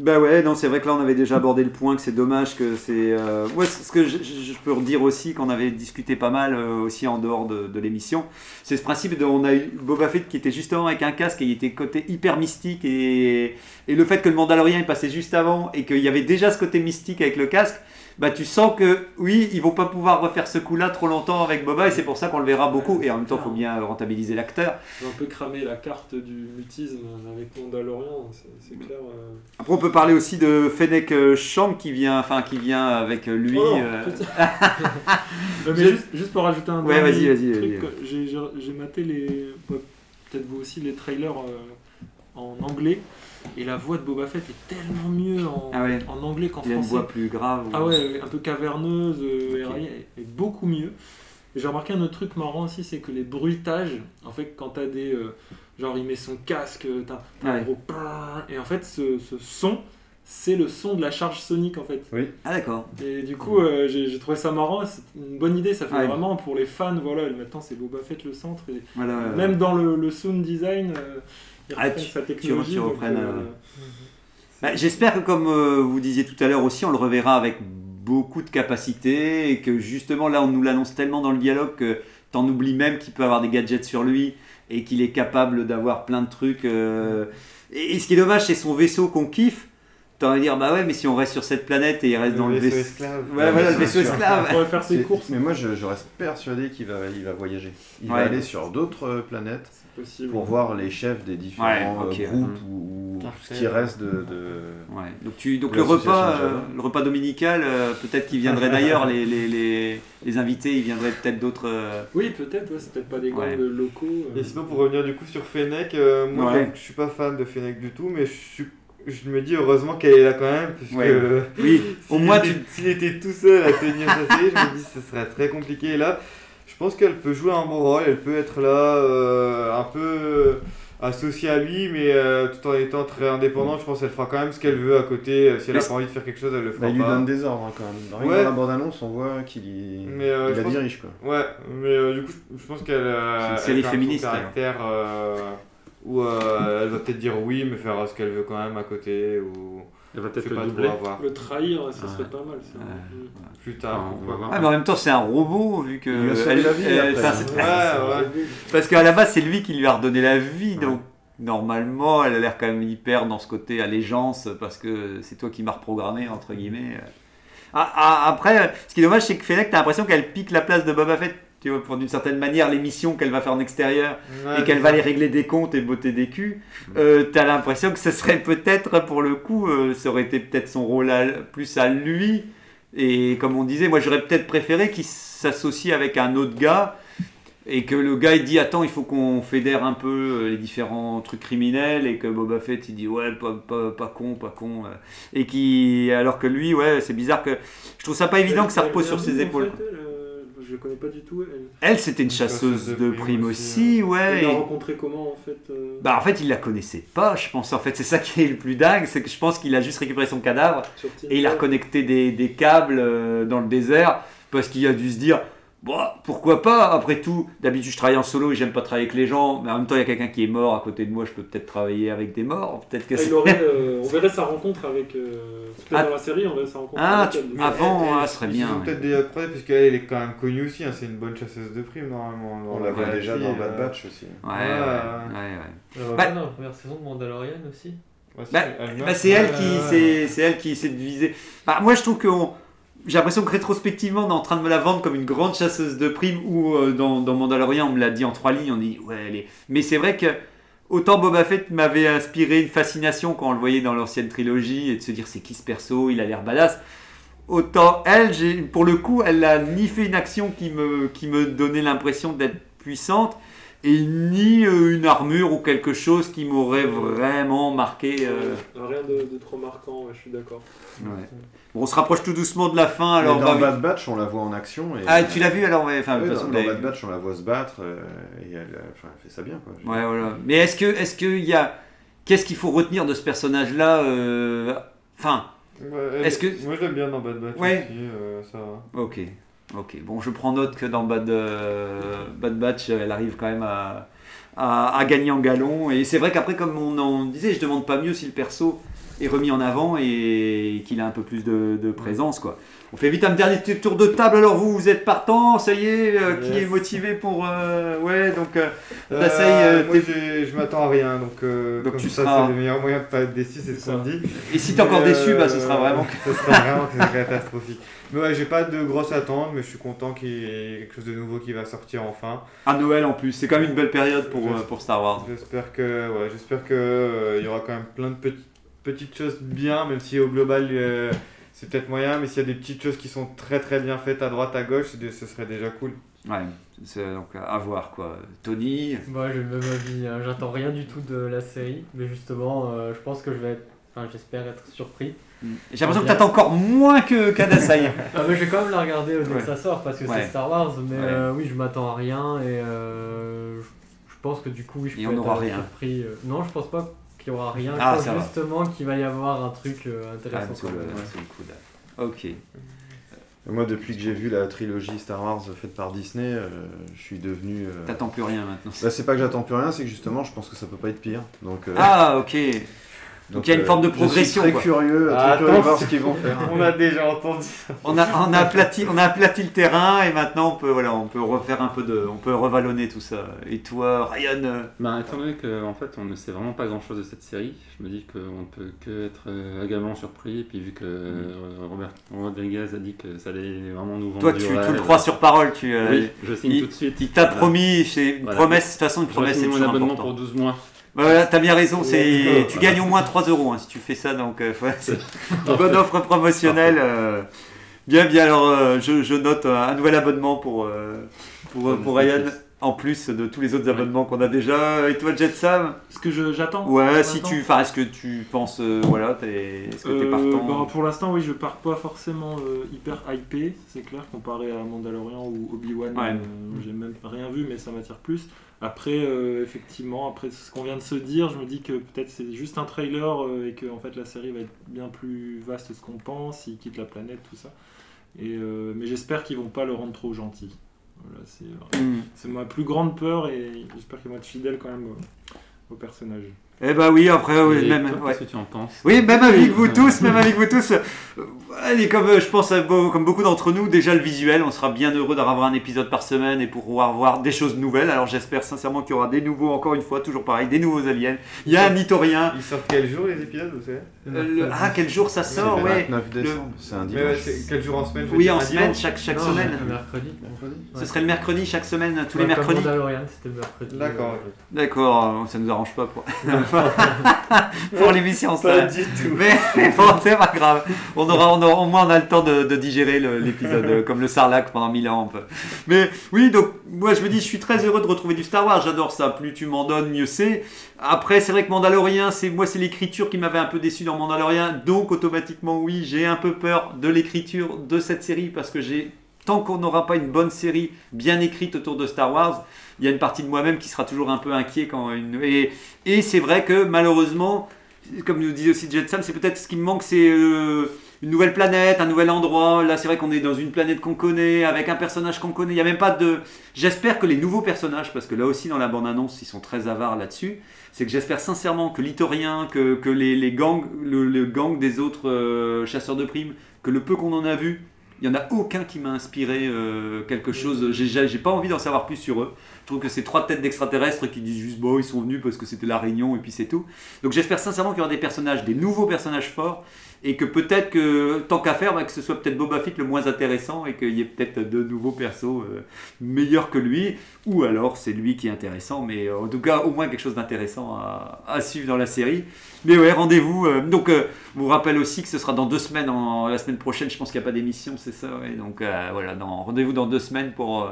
bah ouais, non, c'est vrai que là on avait déjà abordé le point que c'est dommage que c'est. euh, ouais, ce que je, peux redire aussi qu'on avait discuté pas mal euh, aussi en dehors de, de l'émission, c'est ce principe de on a eu Boba Fett qui était justement avec un casque et il était côté hyper mystique et, et le fait que le Mandalorien est passé juste avant et qu'il y avait déjà ce côté mystique avec le casque bah tu sens que oui, ils vont pas pouvoir refaire ce coup-là trop longtemps avec Boba et c'est pour ça qu'on le verra beaucoup. Et en même temps, il faut bien rentabiliser l'acteur. Ils ont un peu cramé la carte du mutisme avec Mandalorian, c'est c'est clair. euh. Après, on peut parler aussi de Fennec euh, Shand qui vient, enfin qui vient avec lui. Oh, euh, mais juste, juste pour rajouter un Ouais, vas-y, vas-y, j'ai maté les, ouais, peut-être vous aussi les trailers euh, en anglais et la voix de Boba Fett est tellement mieux en, Ah ouais. en anglais qu'en il a une français. voix plus grave. ou- Ah ouais, un peu caverneuse, euh, et beaucoup mieux. J'ai remarqué un autre truc marrant aussi, c'est que les bruitages, en fait, quand t'as des. euh, genre, il met son casque, t'as t'as Ouais. un gros. Et en fait, ce, ce son, c'est le son de la charge sonique en fait. Oui. Ah d'accord. Et du coup, euh, j'ai trouvé ça marrant, c'est une bonne idée, ça fait Ouais. vraiment pour les fans, voilà, maintenant c'est Boba Fett le centre, et Voilà, ouais, même ouais. dans le, le sound design, euh, Ah, tu- sa tu- technologie. tu donc, reprennes, euh, euh, Bah, J'espère que comme euh, vous disiez tout à l'heure aussi, on le reverra avec beaucoup de capacité et que justement là on nous l'annonce tellement dans le dialogue que t'en oublies même qu'il peut avoir des gadgets sur lui et qu'il est capable d'avoir plein de trucs. euh, Et, et ce qui est dommage, c'est son vaisseau qu'on kiffe. T'as envie de dire, bah ouais, mais si on reste sur cette planète et il reste Le dans le vaisseau vaisseau. esclave. Ouais, voilà, le vaisseau esclave. On va faire ses courses, Mais moi, je, je reste persuadé qu'il va, il va voyager. Il Ouais. va aller sur d'autres planètes possible. pour voir les chefs des différents Ouais, euh, groupes ouais. ou, ou ce qui reste de. de- Ouais. Donc, tu, donc le repas, euh, le repas dominical, euh, peut-être qu'il viendrait d'ailleurs, les, les, les, les invités, ils viendraient peut-être d'autres. euh, Oui, peut-être, ouais, c'est peut-être pas des gangs Ouais. locaux. euh. Et sinon, pour revenir du coup sur Fennec, euh, moi Ouais. donc, je suis pas fan de Fennec du tout, mais je, suis- je me dis heureusement qu'elle est là quand même, puisque Ouais. euh, Oui, au s'il moins était, tu. s'il était tout seul à tenir sa série, je me dis que ce serait très compliqué. Et là, pense qu'elle peut jouer un bon rôle, elle peut être là euh, un peu associée à lui, mais euh, tout en étant très indépendante. Je pense qu'elle fera quand même ce qu'elle veut à côté. Euh, Si elle a pas envie de faire quelque chose, elle le fera Bah, il lui pas. donne des ordres hein, quand même. Rien que Ouais. dans la bande-annonce, on voit qu'il y- euh, je la dirige. Quoi. Ouais, mais euh, du coup, je, je pense qu'elle euh, C'est une série féministe, caractère euh, où euh, elle va peut-être dire oui, mais faire ce qu'elle veut quand même à côté ou Elle va peut-être le doubler. trahir, ça Ouais. serait pas mal. Ça. Ouais. Mm. plus tard. Enfin, on va voir. Ouais, mais en même temps, c'est un robot, vu que. Il a sauvé elle- la vie, elle- enfin. Parce qu'à la base, c'est lui qui lui a redonné la vie, Ouais. donc normalement, elle a l'air quand même hyper dans ce côté allégeance, parce que c'est toi qui m'as reprogrammé, entre guillemets. Ah, ah, après, ce qui est dommage, c'est que Fennec, t'as l'impression qu'elle pique la place de Boba Fett, tu vois, pour d'une certaine manière, les missions qu'elle va faire en extérieur, Ouais, et qu'elle va les régler des comptes et botter des culs, euh, t'as l'impression que ce serait peut-être, pour le coup, euh, ça aurait été peut-être son rôle à- plus à lui. Et comme on disait, moi j'aurais peut-être préféré qu'il s'associe avec un autre gars et que le gars il dit attends il faut qu'on fédère un peu euh, les différents trucs criminels et que Boba Fett il dit ouais pas, pas, pas con pas con et qui alors que lui ouais c'est bizarre que je trouve ça pas évident que ça repose sur ses épaules fait, euh, Je connais pas du tout. Elle, elle c'était une Une chasseuse de prime aussi elle ouais l'a et- rencontrée comment en fait euh, bah en fait il la connaissait pas je pense en fait. C'est ça qui est le plus dingue c'est que je pense qu'il a juste récupéré son cadavre et il a reconnecté des, des câbles euh, dans le désert parce qu'il a dû se dire bon pourquoi pas après tout d'habitude je travaille en solo et j'aime pas travailler avec les gens mais en même temps il y a quelqu'un qui est mort à côté de moi je peux peut-être travailler avec des morts peut-être que Ah, c'est il aurait, euh, on verrait sa rencontre avec. Euh, peut-être Ah. dans la série, on verrait sa rencontre Ah, avec tu- elle. ah, Avant, Elle- elle- ah, ce serait ils bien, sont ouais. peut-être déjà croisés, puisqu'elle elle est quand même connue aussi, hein, c'est une bonne chasseuse de primes normalement. dans On la voit déjà dans euh, Bad Batch aussi. ouais, Ouais. ouais, ouais, ouais. Va Bah- pas dans la première saison de Mandalorian aussi ouais, si, Bah, elle bah, c'est elle Ouais, qui ouais, c'est elle qui essaie de viser bah, moi je trouve que on- j'ai l'impression que rétrospectivement on est en train de me la vendre comme une grande chasseuse de primes ou euh, dans, dans Mandalorian on me l'a dit en trois lignes on dit ouais elle est mais c'est vrai que autant Boba Fett m'avait inspiré une fascination quand on le voyait dans l'ancienne trilogie et de se dire c'est qui ce perso il a l'air badass. Autant elle pour le coup elle a ni fait une action qui me qui me donnait l'impression d'être puissante et ni euh, une armure ou quelque chose qui m'aurait vraiment marqué euh, Rien de, de trop marquant, ouais, je suis d'accord. Ouais. Bon, on se rapproche tout doucement de la fin. Alors, Mais dans bah, Bad Batch, on la voit en action. Et, Ah, tu l'as vu alors ouais, enfin, de Oui, dans, Bad. Batch, on la voit se battre euh, et elle, enfin, elle fait ça bien. Quoi. Ouais, voilà. Mais est-ce que, est-ce qu'il y a, qu'est-ce qu'il faut retenir de ce personnage-là euh, Enfin, Est-ce que- Moi je l'aime bien dans Bad Batch Ouais. aussi, euh, ça ok, ok. Bon, je prends note que dans Bad, euh, Bad Batch, elle arrive quand même à, gagner en galon. Et c'est vrai qu'après, comme on disait, je demande pas mieux si le perso est remis en avant et qu'il a un peu plus de, de présence, quoi. On fait vite un dernier tour de table. Alors vous, vous êtes partant, ça y est, euh, qui Yes. est motivé pour, euh, ouais, donc. euh, Dassaï, euh, moi je m'attends à rien, donc, Donc comme tu ça seras- c'est le meilleur moyen de pas être déçu, c'est ce qu'on dit. Et si t'es encore déçu, bah, ce sera vraiment Ce sera vraiment catastrophique. Mais ouais, j'ai pas de grosses attentes, mais je suis content qu'il y ait quelque chose de nouveau qui va sortir enfin. À Noël en plus, c'est quand même une belle période pour, pour Star Wars. J'espère que, ouais, j'espère que il y aura quand même plein de petites, petites choses bien, même si au global euh, c'est peut-être moyen, mais s'il y a des petites choses qui sont très très bien faites à droite, à gauche, c'est- ce serait déjà cool. Ouais, c'est donc à voir quoi. Tony, Moi j'ai le même avis, hein. j'attends rien du tout de la série, mais justement euh, je pense que je vais être, enfin j'espère être surpris. j'ai l'impression que t'attends encore moins que qu'Adasai. Ah, mais je vais quand même la regarder dès Ouais. que ça sort parce que Ouais. c'est Star Wars, mais Ouais. euh, oui je m'attends à rien et euh, je pense que du coup oui je Et peux on être n'aura euh, rien. surpris. Non je pense pas qu'il n'y aura rien, Ah, quoi, ça justement qu'il va y avoir un truc euh, Ah, intéressant. sous quand le, sous le coude. Ok. Et Moi, depuis que j'ai vu la trilogie Star Wars faite par Disney, euh, je suis devenu. euh, T'attends plus rien maintenant. Bah, c'est pas que j'attends plus rien, c'est que justement, je pense que ça peut pas être pire. Donc, euh, Ah, ok. Donc il y a une forme de je suis progression. très quoi. curieux, Ah, très curieux de voir ce qu'ils vont faire. On a déjà entendu ça. On a, on, a aplati, on a aplati le terrain et maintenant on peut, voilà, on peut refaire un peu de. On peut revallonner tout ça. Et toi, Ryan euh, Bah, étant donné qu'en fait on ne sait vraiment pas grand chose de cette série, je me dis qu'on ne peut que être euh, agréablement surpris. Et puis vu que euh, Robert Rodriguez a dit que ça allait vraiment nous vendre Toi, du tu, le crois sur parole. Tu, euh, Oui, je signe il- tout de suite. Il t'a Voilà. promis, c'est une Voilà. promesse, de toute façon, une promesse c'est mon abonnement important. pour 12 mois. Bah voilà, t'as bien raison, c'est tu gagnes au moins 3 euros hein, si tu fais ça, donc euh, voilà, c'est une bonne offre promotionnelle. euh, bien, bien, alors euh, je, je note un nouvel abonnement pour, euh, pour, euh, pour Ryan, en plus de tous les autres abonnements qu'on a déjà. Et toi, Jet Sam Ce que je- j'attends. Ouais, si tu. Enfin, est-ce que tu penses. euh, voilà, t'es- est-ce que t'es Euh, partant bah, Pour l'instant, oui, je pars pas forcément euh, hyper hypé, c'est clair, comparé à Mandalorian ou Obi-Wan. Ouais. euh, J'ai même rien vu, mais ça m'attire plus. Après, euh, effectivement, après ce qu'on vient de se dire, je me dis que peut-être c'est juste un trailer euh, et que en fait la série va être bien plus vaste que ce qu'on pense. Ils quittent la planète, tout ça. Et, euh, mais j'espère qu'ils vont pas le rendre trop gentil. Voilà, c'est Hmm. c'est ma plus grande peur et j'espère qu'ils vont être fidèles quand même au personnage. Eh bah oui, après, oui, Et même. ouais. qu'est-ce que tu en penses Oui, même avec vous tous, même avec vous tous. euh, Allez, comme euh, je pense, comme beaucoup d'entre nous, déjà le visuel, on sera bien heureux d'avoir un épisode par semaine et pour pouvoir voir des choses nouvelles. Alors j'espère sincèrement qu'il y aura des nouveaux, encore une fois, toujours pareil, des nouveaux aliens. Il y a un Nitorien. Ils sortent quel jour les épisodes, vous savez? Le- Ah, quel jour ça sort, le ouais. 29 Le- décembre, c'est un Mais ouais, dimanche. c'est quel jour en semaine Oui, en semaine, chaque, chaque Non, semaine. le mercredi. Ce serait le mercredi, chaque semaine, tous les mercredis. Mandalorian, c'était le mercredi. D'accord. euh. D'accord, euh, ça nous arrange pas pour, pour l'émission, ça. Pas du tout. Mais, mais bon, c'est pas grave. On aura, on aura- au moins on a le temps de, de digérer l'épisode, euh, comme le Sarlac pendant mille ans. un peu. Mais oui, donc moi je me dis, je suis très heureux de retrouver du Star Wars. J'adore ça. Plus tu m'en donnes, mieux c'est. Après, c'est vrai que Mandalorian, c'est moi c'est l'écriture qui m'avait un peu déçu dans Donc automatiquement, oui, j'ai un peu peur de l'écriture de cette série parce que j'ai tant qu'on n'aura pas une bonne série bien écrite autour de Star Wars, il y a une partie de moi-même qui sera toujours un peu inquiet quand une et, c'est vrai que malheureusement comme nous disait aussi Jet Sam, c'est peut-être ce qui me manque, c'est euh, une nouvelle planète, un nouvel endroit. Là, c'est vrai qu'on est dans une planète qu'on connaît, avec un personnage qu'on connaît. Il n'y a même pas de. J'espère que les nouveaux personnages, parce que là aussi dans la bande-annonce, ils sont très avares là-dessus, c'est que j'espère sincèrement que l'Itorien, que, que les, gangs, le, gang des autres euh, chasseurs de primes, que le peu qu'on en a vu, il n'y en a aucun qui m'a inspiré euh, quelque chose. J'ai pas envie d'en savoir plus sur eux. Je trouve que c'est trois têtes d'extraterrestres qui disent juste bon, ils sont venus parce que c'était la réunion et puis c'est tout. Donc j'espère sincèrement qu'il y aura des personnages, des nouveaux personnages forts et que peut-être que tant qu'à faire, bah, que ce soit peut-être Boba Fett le moins intéressant et qu'il y ait peut-être de nouveaux persos euh, meilleurs que lui ou alors c'est lui qui est intéressant, mais euh, en tout cas au moins quelque chose d'intéressant à, à suivre dans la série. Mais ouais, rendez-vous. euh, donc euh, je vous rappelle aussi que ce sera dans deux semaines, en, la semaine prochaine. Je pense qu'il n'y a pas d'émission, c'est ça. ouais. donc euh, voilà, rendez-vous dans deux semaines pour. euh,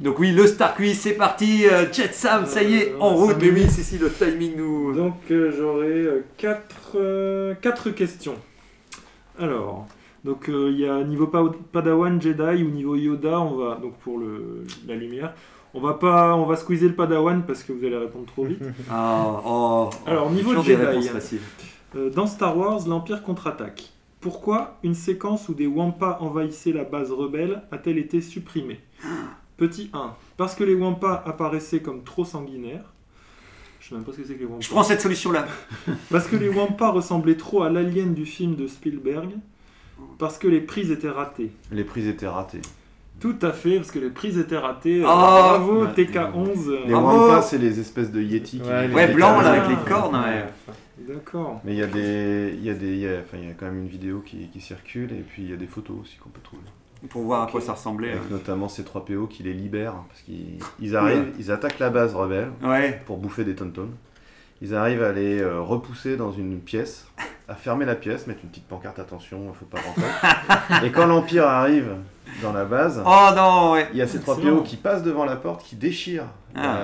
donc oui, le Star Quiz, c'est parti. euh, Jet Sam, ça y est, Euh, en route. Mais oui, c'est si le timing nous. Donc euh, j'aurai euh, quatre, euh, quatre questions. Alors, donc euh, il y a niveau pa- Padawan, Jedi ou niveau Yoda, on va donc pour le, la lumière. On va pas, on va squeezer le Padawan parce que vous allez répondre trop vite. Ah, oh, Alors, niveau Jedi. faciles. Euh, dans Star Wars, l'Empire contre-attaque. Pourquoi une séquence où des Wampas envahissaient la base rebelle a-t-elle été supprimée? Petit 1. Parce que les Wampas apparaissaient comme trop sanguinaires. Je sais même pas ce que c'est que les Wampas. Je prends cette solution-là. Parce que les Wampas ressemblaient trop à l'alien du film de Spielberg. Parce que les prises étaient ratées. Les prises étaient ratées. Tout à fait, parce que les prises étaient ratées. Oh Bravo, Ouais. TK11. Les Bravo. Wampas, c'est les espèces de Yeti. qui Ouais, blanc là avec les cornes. ouais. D'accord. Mais il y a des, il y a des, il y a, enfin, il y a quand même une vidéo qui, qui circule et puis il y a des photos aussi qu'on peut trouver. Pour voir à quoi ça ressemblait. Avec notamment ces 3 PO qui les libèrent parce qu'ils ils arrivent, ils attaquent la base rebelle Ouais. pour bouffer des tontons. Ils arrivent à les euh, repousser dans une pièce, à fermer la pièce, mettre une petite pancarte attention, faut pas rentrer. et quand l'Empire arrive dans la base, Oh non, ouais. il y a ces 3 Excellent. PO qui passent devant la porte, qui déchirent Ah.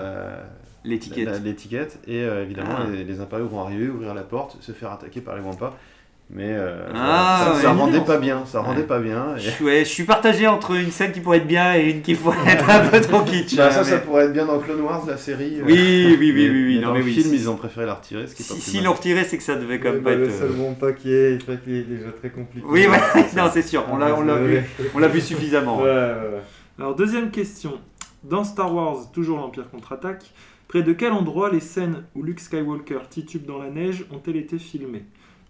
L'étiquette. et euh, évidemment Ah. les, les impériaux vont arriver, ouvrir la porte, se faire attaquer par les Wampas Mais euh, Ah, ça, ouais. ça rendait pas bien, ça rendait Ouais. pas bien. et- Je suis, ouais, je suis partagé entre une scène qui pourrait être bien et une qui pourrait être un peu trop kitsch. Bah, hein, ça, ça mais- pourrait être bien dans Clone Wars, la série. euh. Oui, oui, oui, Mais- oui, oui, mais non, dans mais le oui, film, si- ils ont préféré la retirer, ce qui pas Si, si l'ont retiré, c'est que ça devait quand même pas Bah, le être. seul euh, bon pas qui est, il fait qu'il est déjà très compliqué. Oui, ouais, non, c'est sûr, on l'a, on l'a vu, on l'a vu suffisamment. Ouais, ouais, ouais. Alors, deuxième question. Dans Star Wars, toujours l'Empire contre-attaque, près de quel endroit les scènes où Luke Skywalker titube dans la neige ont-elles été filmées?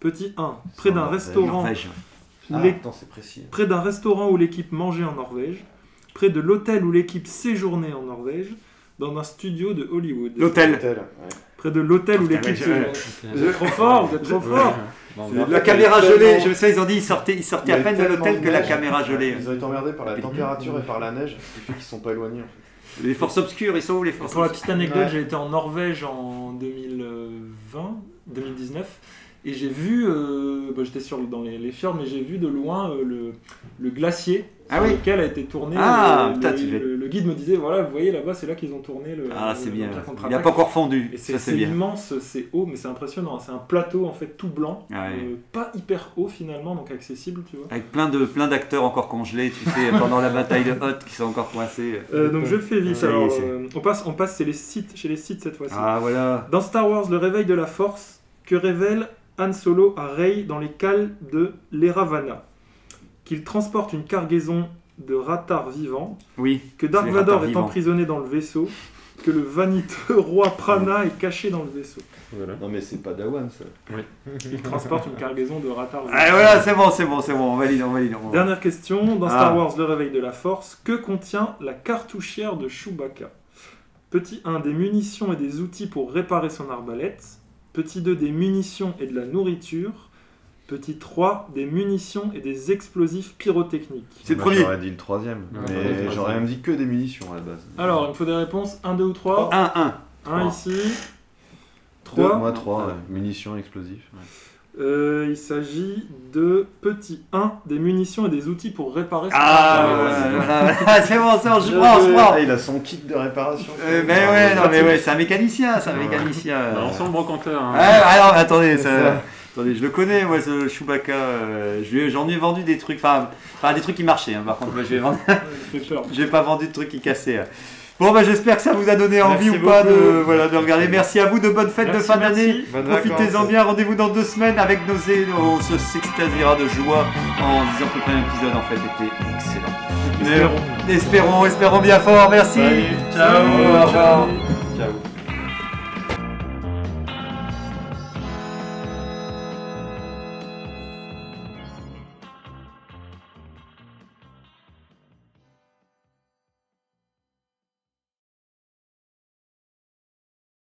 Petit 1. Près d'un restaurant. Ah, l'é- attends, c'est précis. Près d'un restaurant où l'équipe mangeait en Norvège. Près de l'hôtel où l'équipe séjournait en Norvège. Dans un studio de Hollywood. L'hôtel. Ouais. Près de l'hôtel où l'équipe séjournait. Vous êtes trop fort, vous êtes trop fort. Bon, bah, La a caméra gelée, je me souviens, ils ont dit, ils sortaient, ils sortaient à peine de l'hôtel que la caméra gelée. Ils ont été emmerdés par la température et par la neige, ce qui fait qu'ils sont pas éloignés. En fait. Les forces obscures, ils sont où les forces Pour la petite anecdote, Ouais. j'ai été en Norvège en 2020, 2019, et j'ai vu, euh, bah, j'étais sur dans les, les fjords, mais j'ai vu de loin euh, le, le glacier Ah sur oui. lequel a été tourné. Ah, le, putain, le- le- guide me disait, voilà, vous voyez là-bas, c'est là qu'ils ont tourné le. Ah, c'est bien. Il n'a pas encore fondu. C'est c'est c'est immense, c'est haut, mais c'est impressionnant. C'est un plateau en fait tout blanc, Ah ouais. euh, pas hyper haut finalement, donc accessible, tu vois. Avec plein de plein d'acteurs encore congelés, tu sais, pendant la bataille de Hoth qui sont encore coincés. Euh, donc je fais vite. Alors, c'est- euh, on passe, on passe chez les sites, chez les sites cette fois-ci. Ah voilà. Dans Star Wars, le réveil de la Force, que révèle Han Solo à Rey dans les cales de l'Eravana Qu'il transporte une cargaison de ratars vivants, Oui. que Dark Vador est vivants. emprisonné dans le vaisseau, que le vaniteux roi Prana est caché dans le vaisseau. voilà. Non, mais c'est pas Dawan ça. Il transporte une cargaison de ratars vivants. Ah voilà, c'est bon, c'est bon, c'est bon, on valide, on valide. on- Dernière question, dans Star Ah. Wars Le Réveil de la Force, que contient la cartouchière de Chewbacca? Petit 1, des munitions et des outils pour réparer son arbalète. Petit 2, des munitions et de la nourriture. Petit 3, des munitions et des explosifs pyrotechniques. C'est le Moi, premier. J'aurais dit le troisième. Ouais, mais troisième. j'aurais même dit que des munitions à la base. Alors, il me faut des réponses 1, 2 ou 3 1, 1. 1 ici. Deux, 3. Moi, 3, Ah. ouais. munitions explosifs. Euh, il s'agit de petit 1, des munitions et des outils pour réparer son Ah arbalète. voilà, voilà, voilà, c'est bon, c'est bon, je prends, je prends. Ah, il a son kit de réparation. Euh, mais ouais, non mais ouais, c'est un mécanicien, c'est un mécanicien. Bah, on sent le brocanteur. Hein. Ah, alors attendez, C'est ça- ça. attendez, je le connais moi ce Chewbacca. euh, je lui ai- J'en ai vendu des trucs, enfin, enfin, des trucs qui marchaient. hein, par contre, moi, je vais vendre- peur. j'ai pas vendu de trucs qui cassaient. hein. Bon bah j'espère que ça vous a donné envie Merci ou pas de, voilà, de regarder. Merci à vous, de bonnes fêtes de fin d'année. Profitez-en bien. Rendez-vous dans deux semaines avec nos é- On se s'extasiera de joie en disant que le premier épisode en fait était excellent. Espérons. Mais- espérons, espérons bien fort. Merci. Salut. Ciao. Au revoir. Ciao.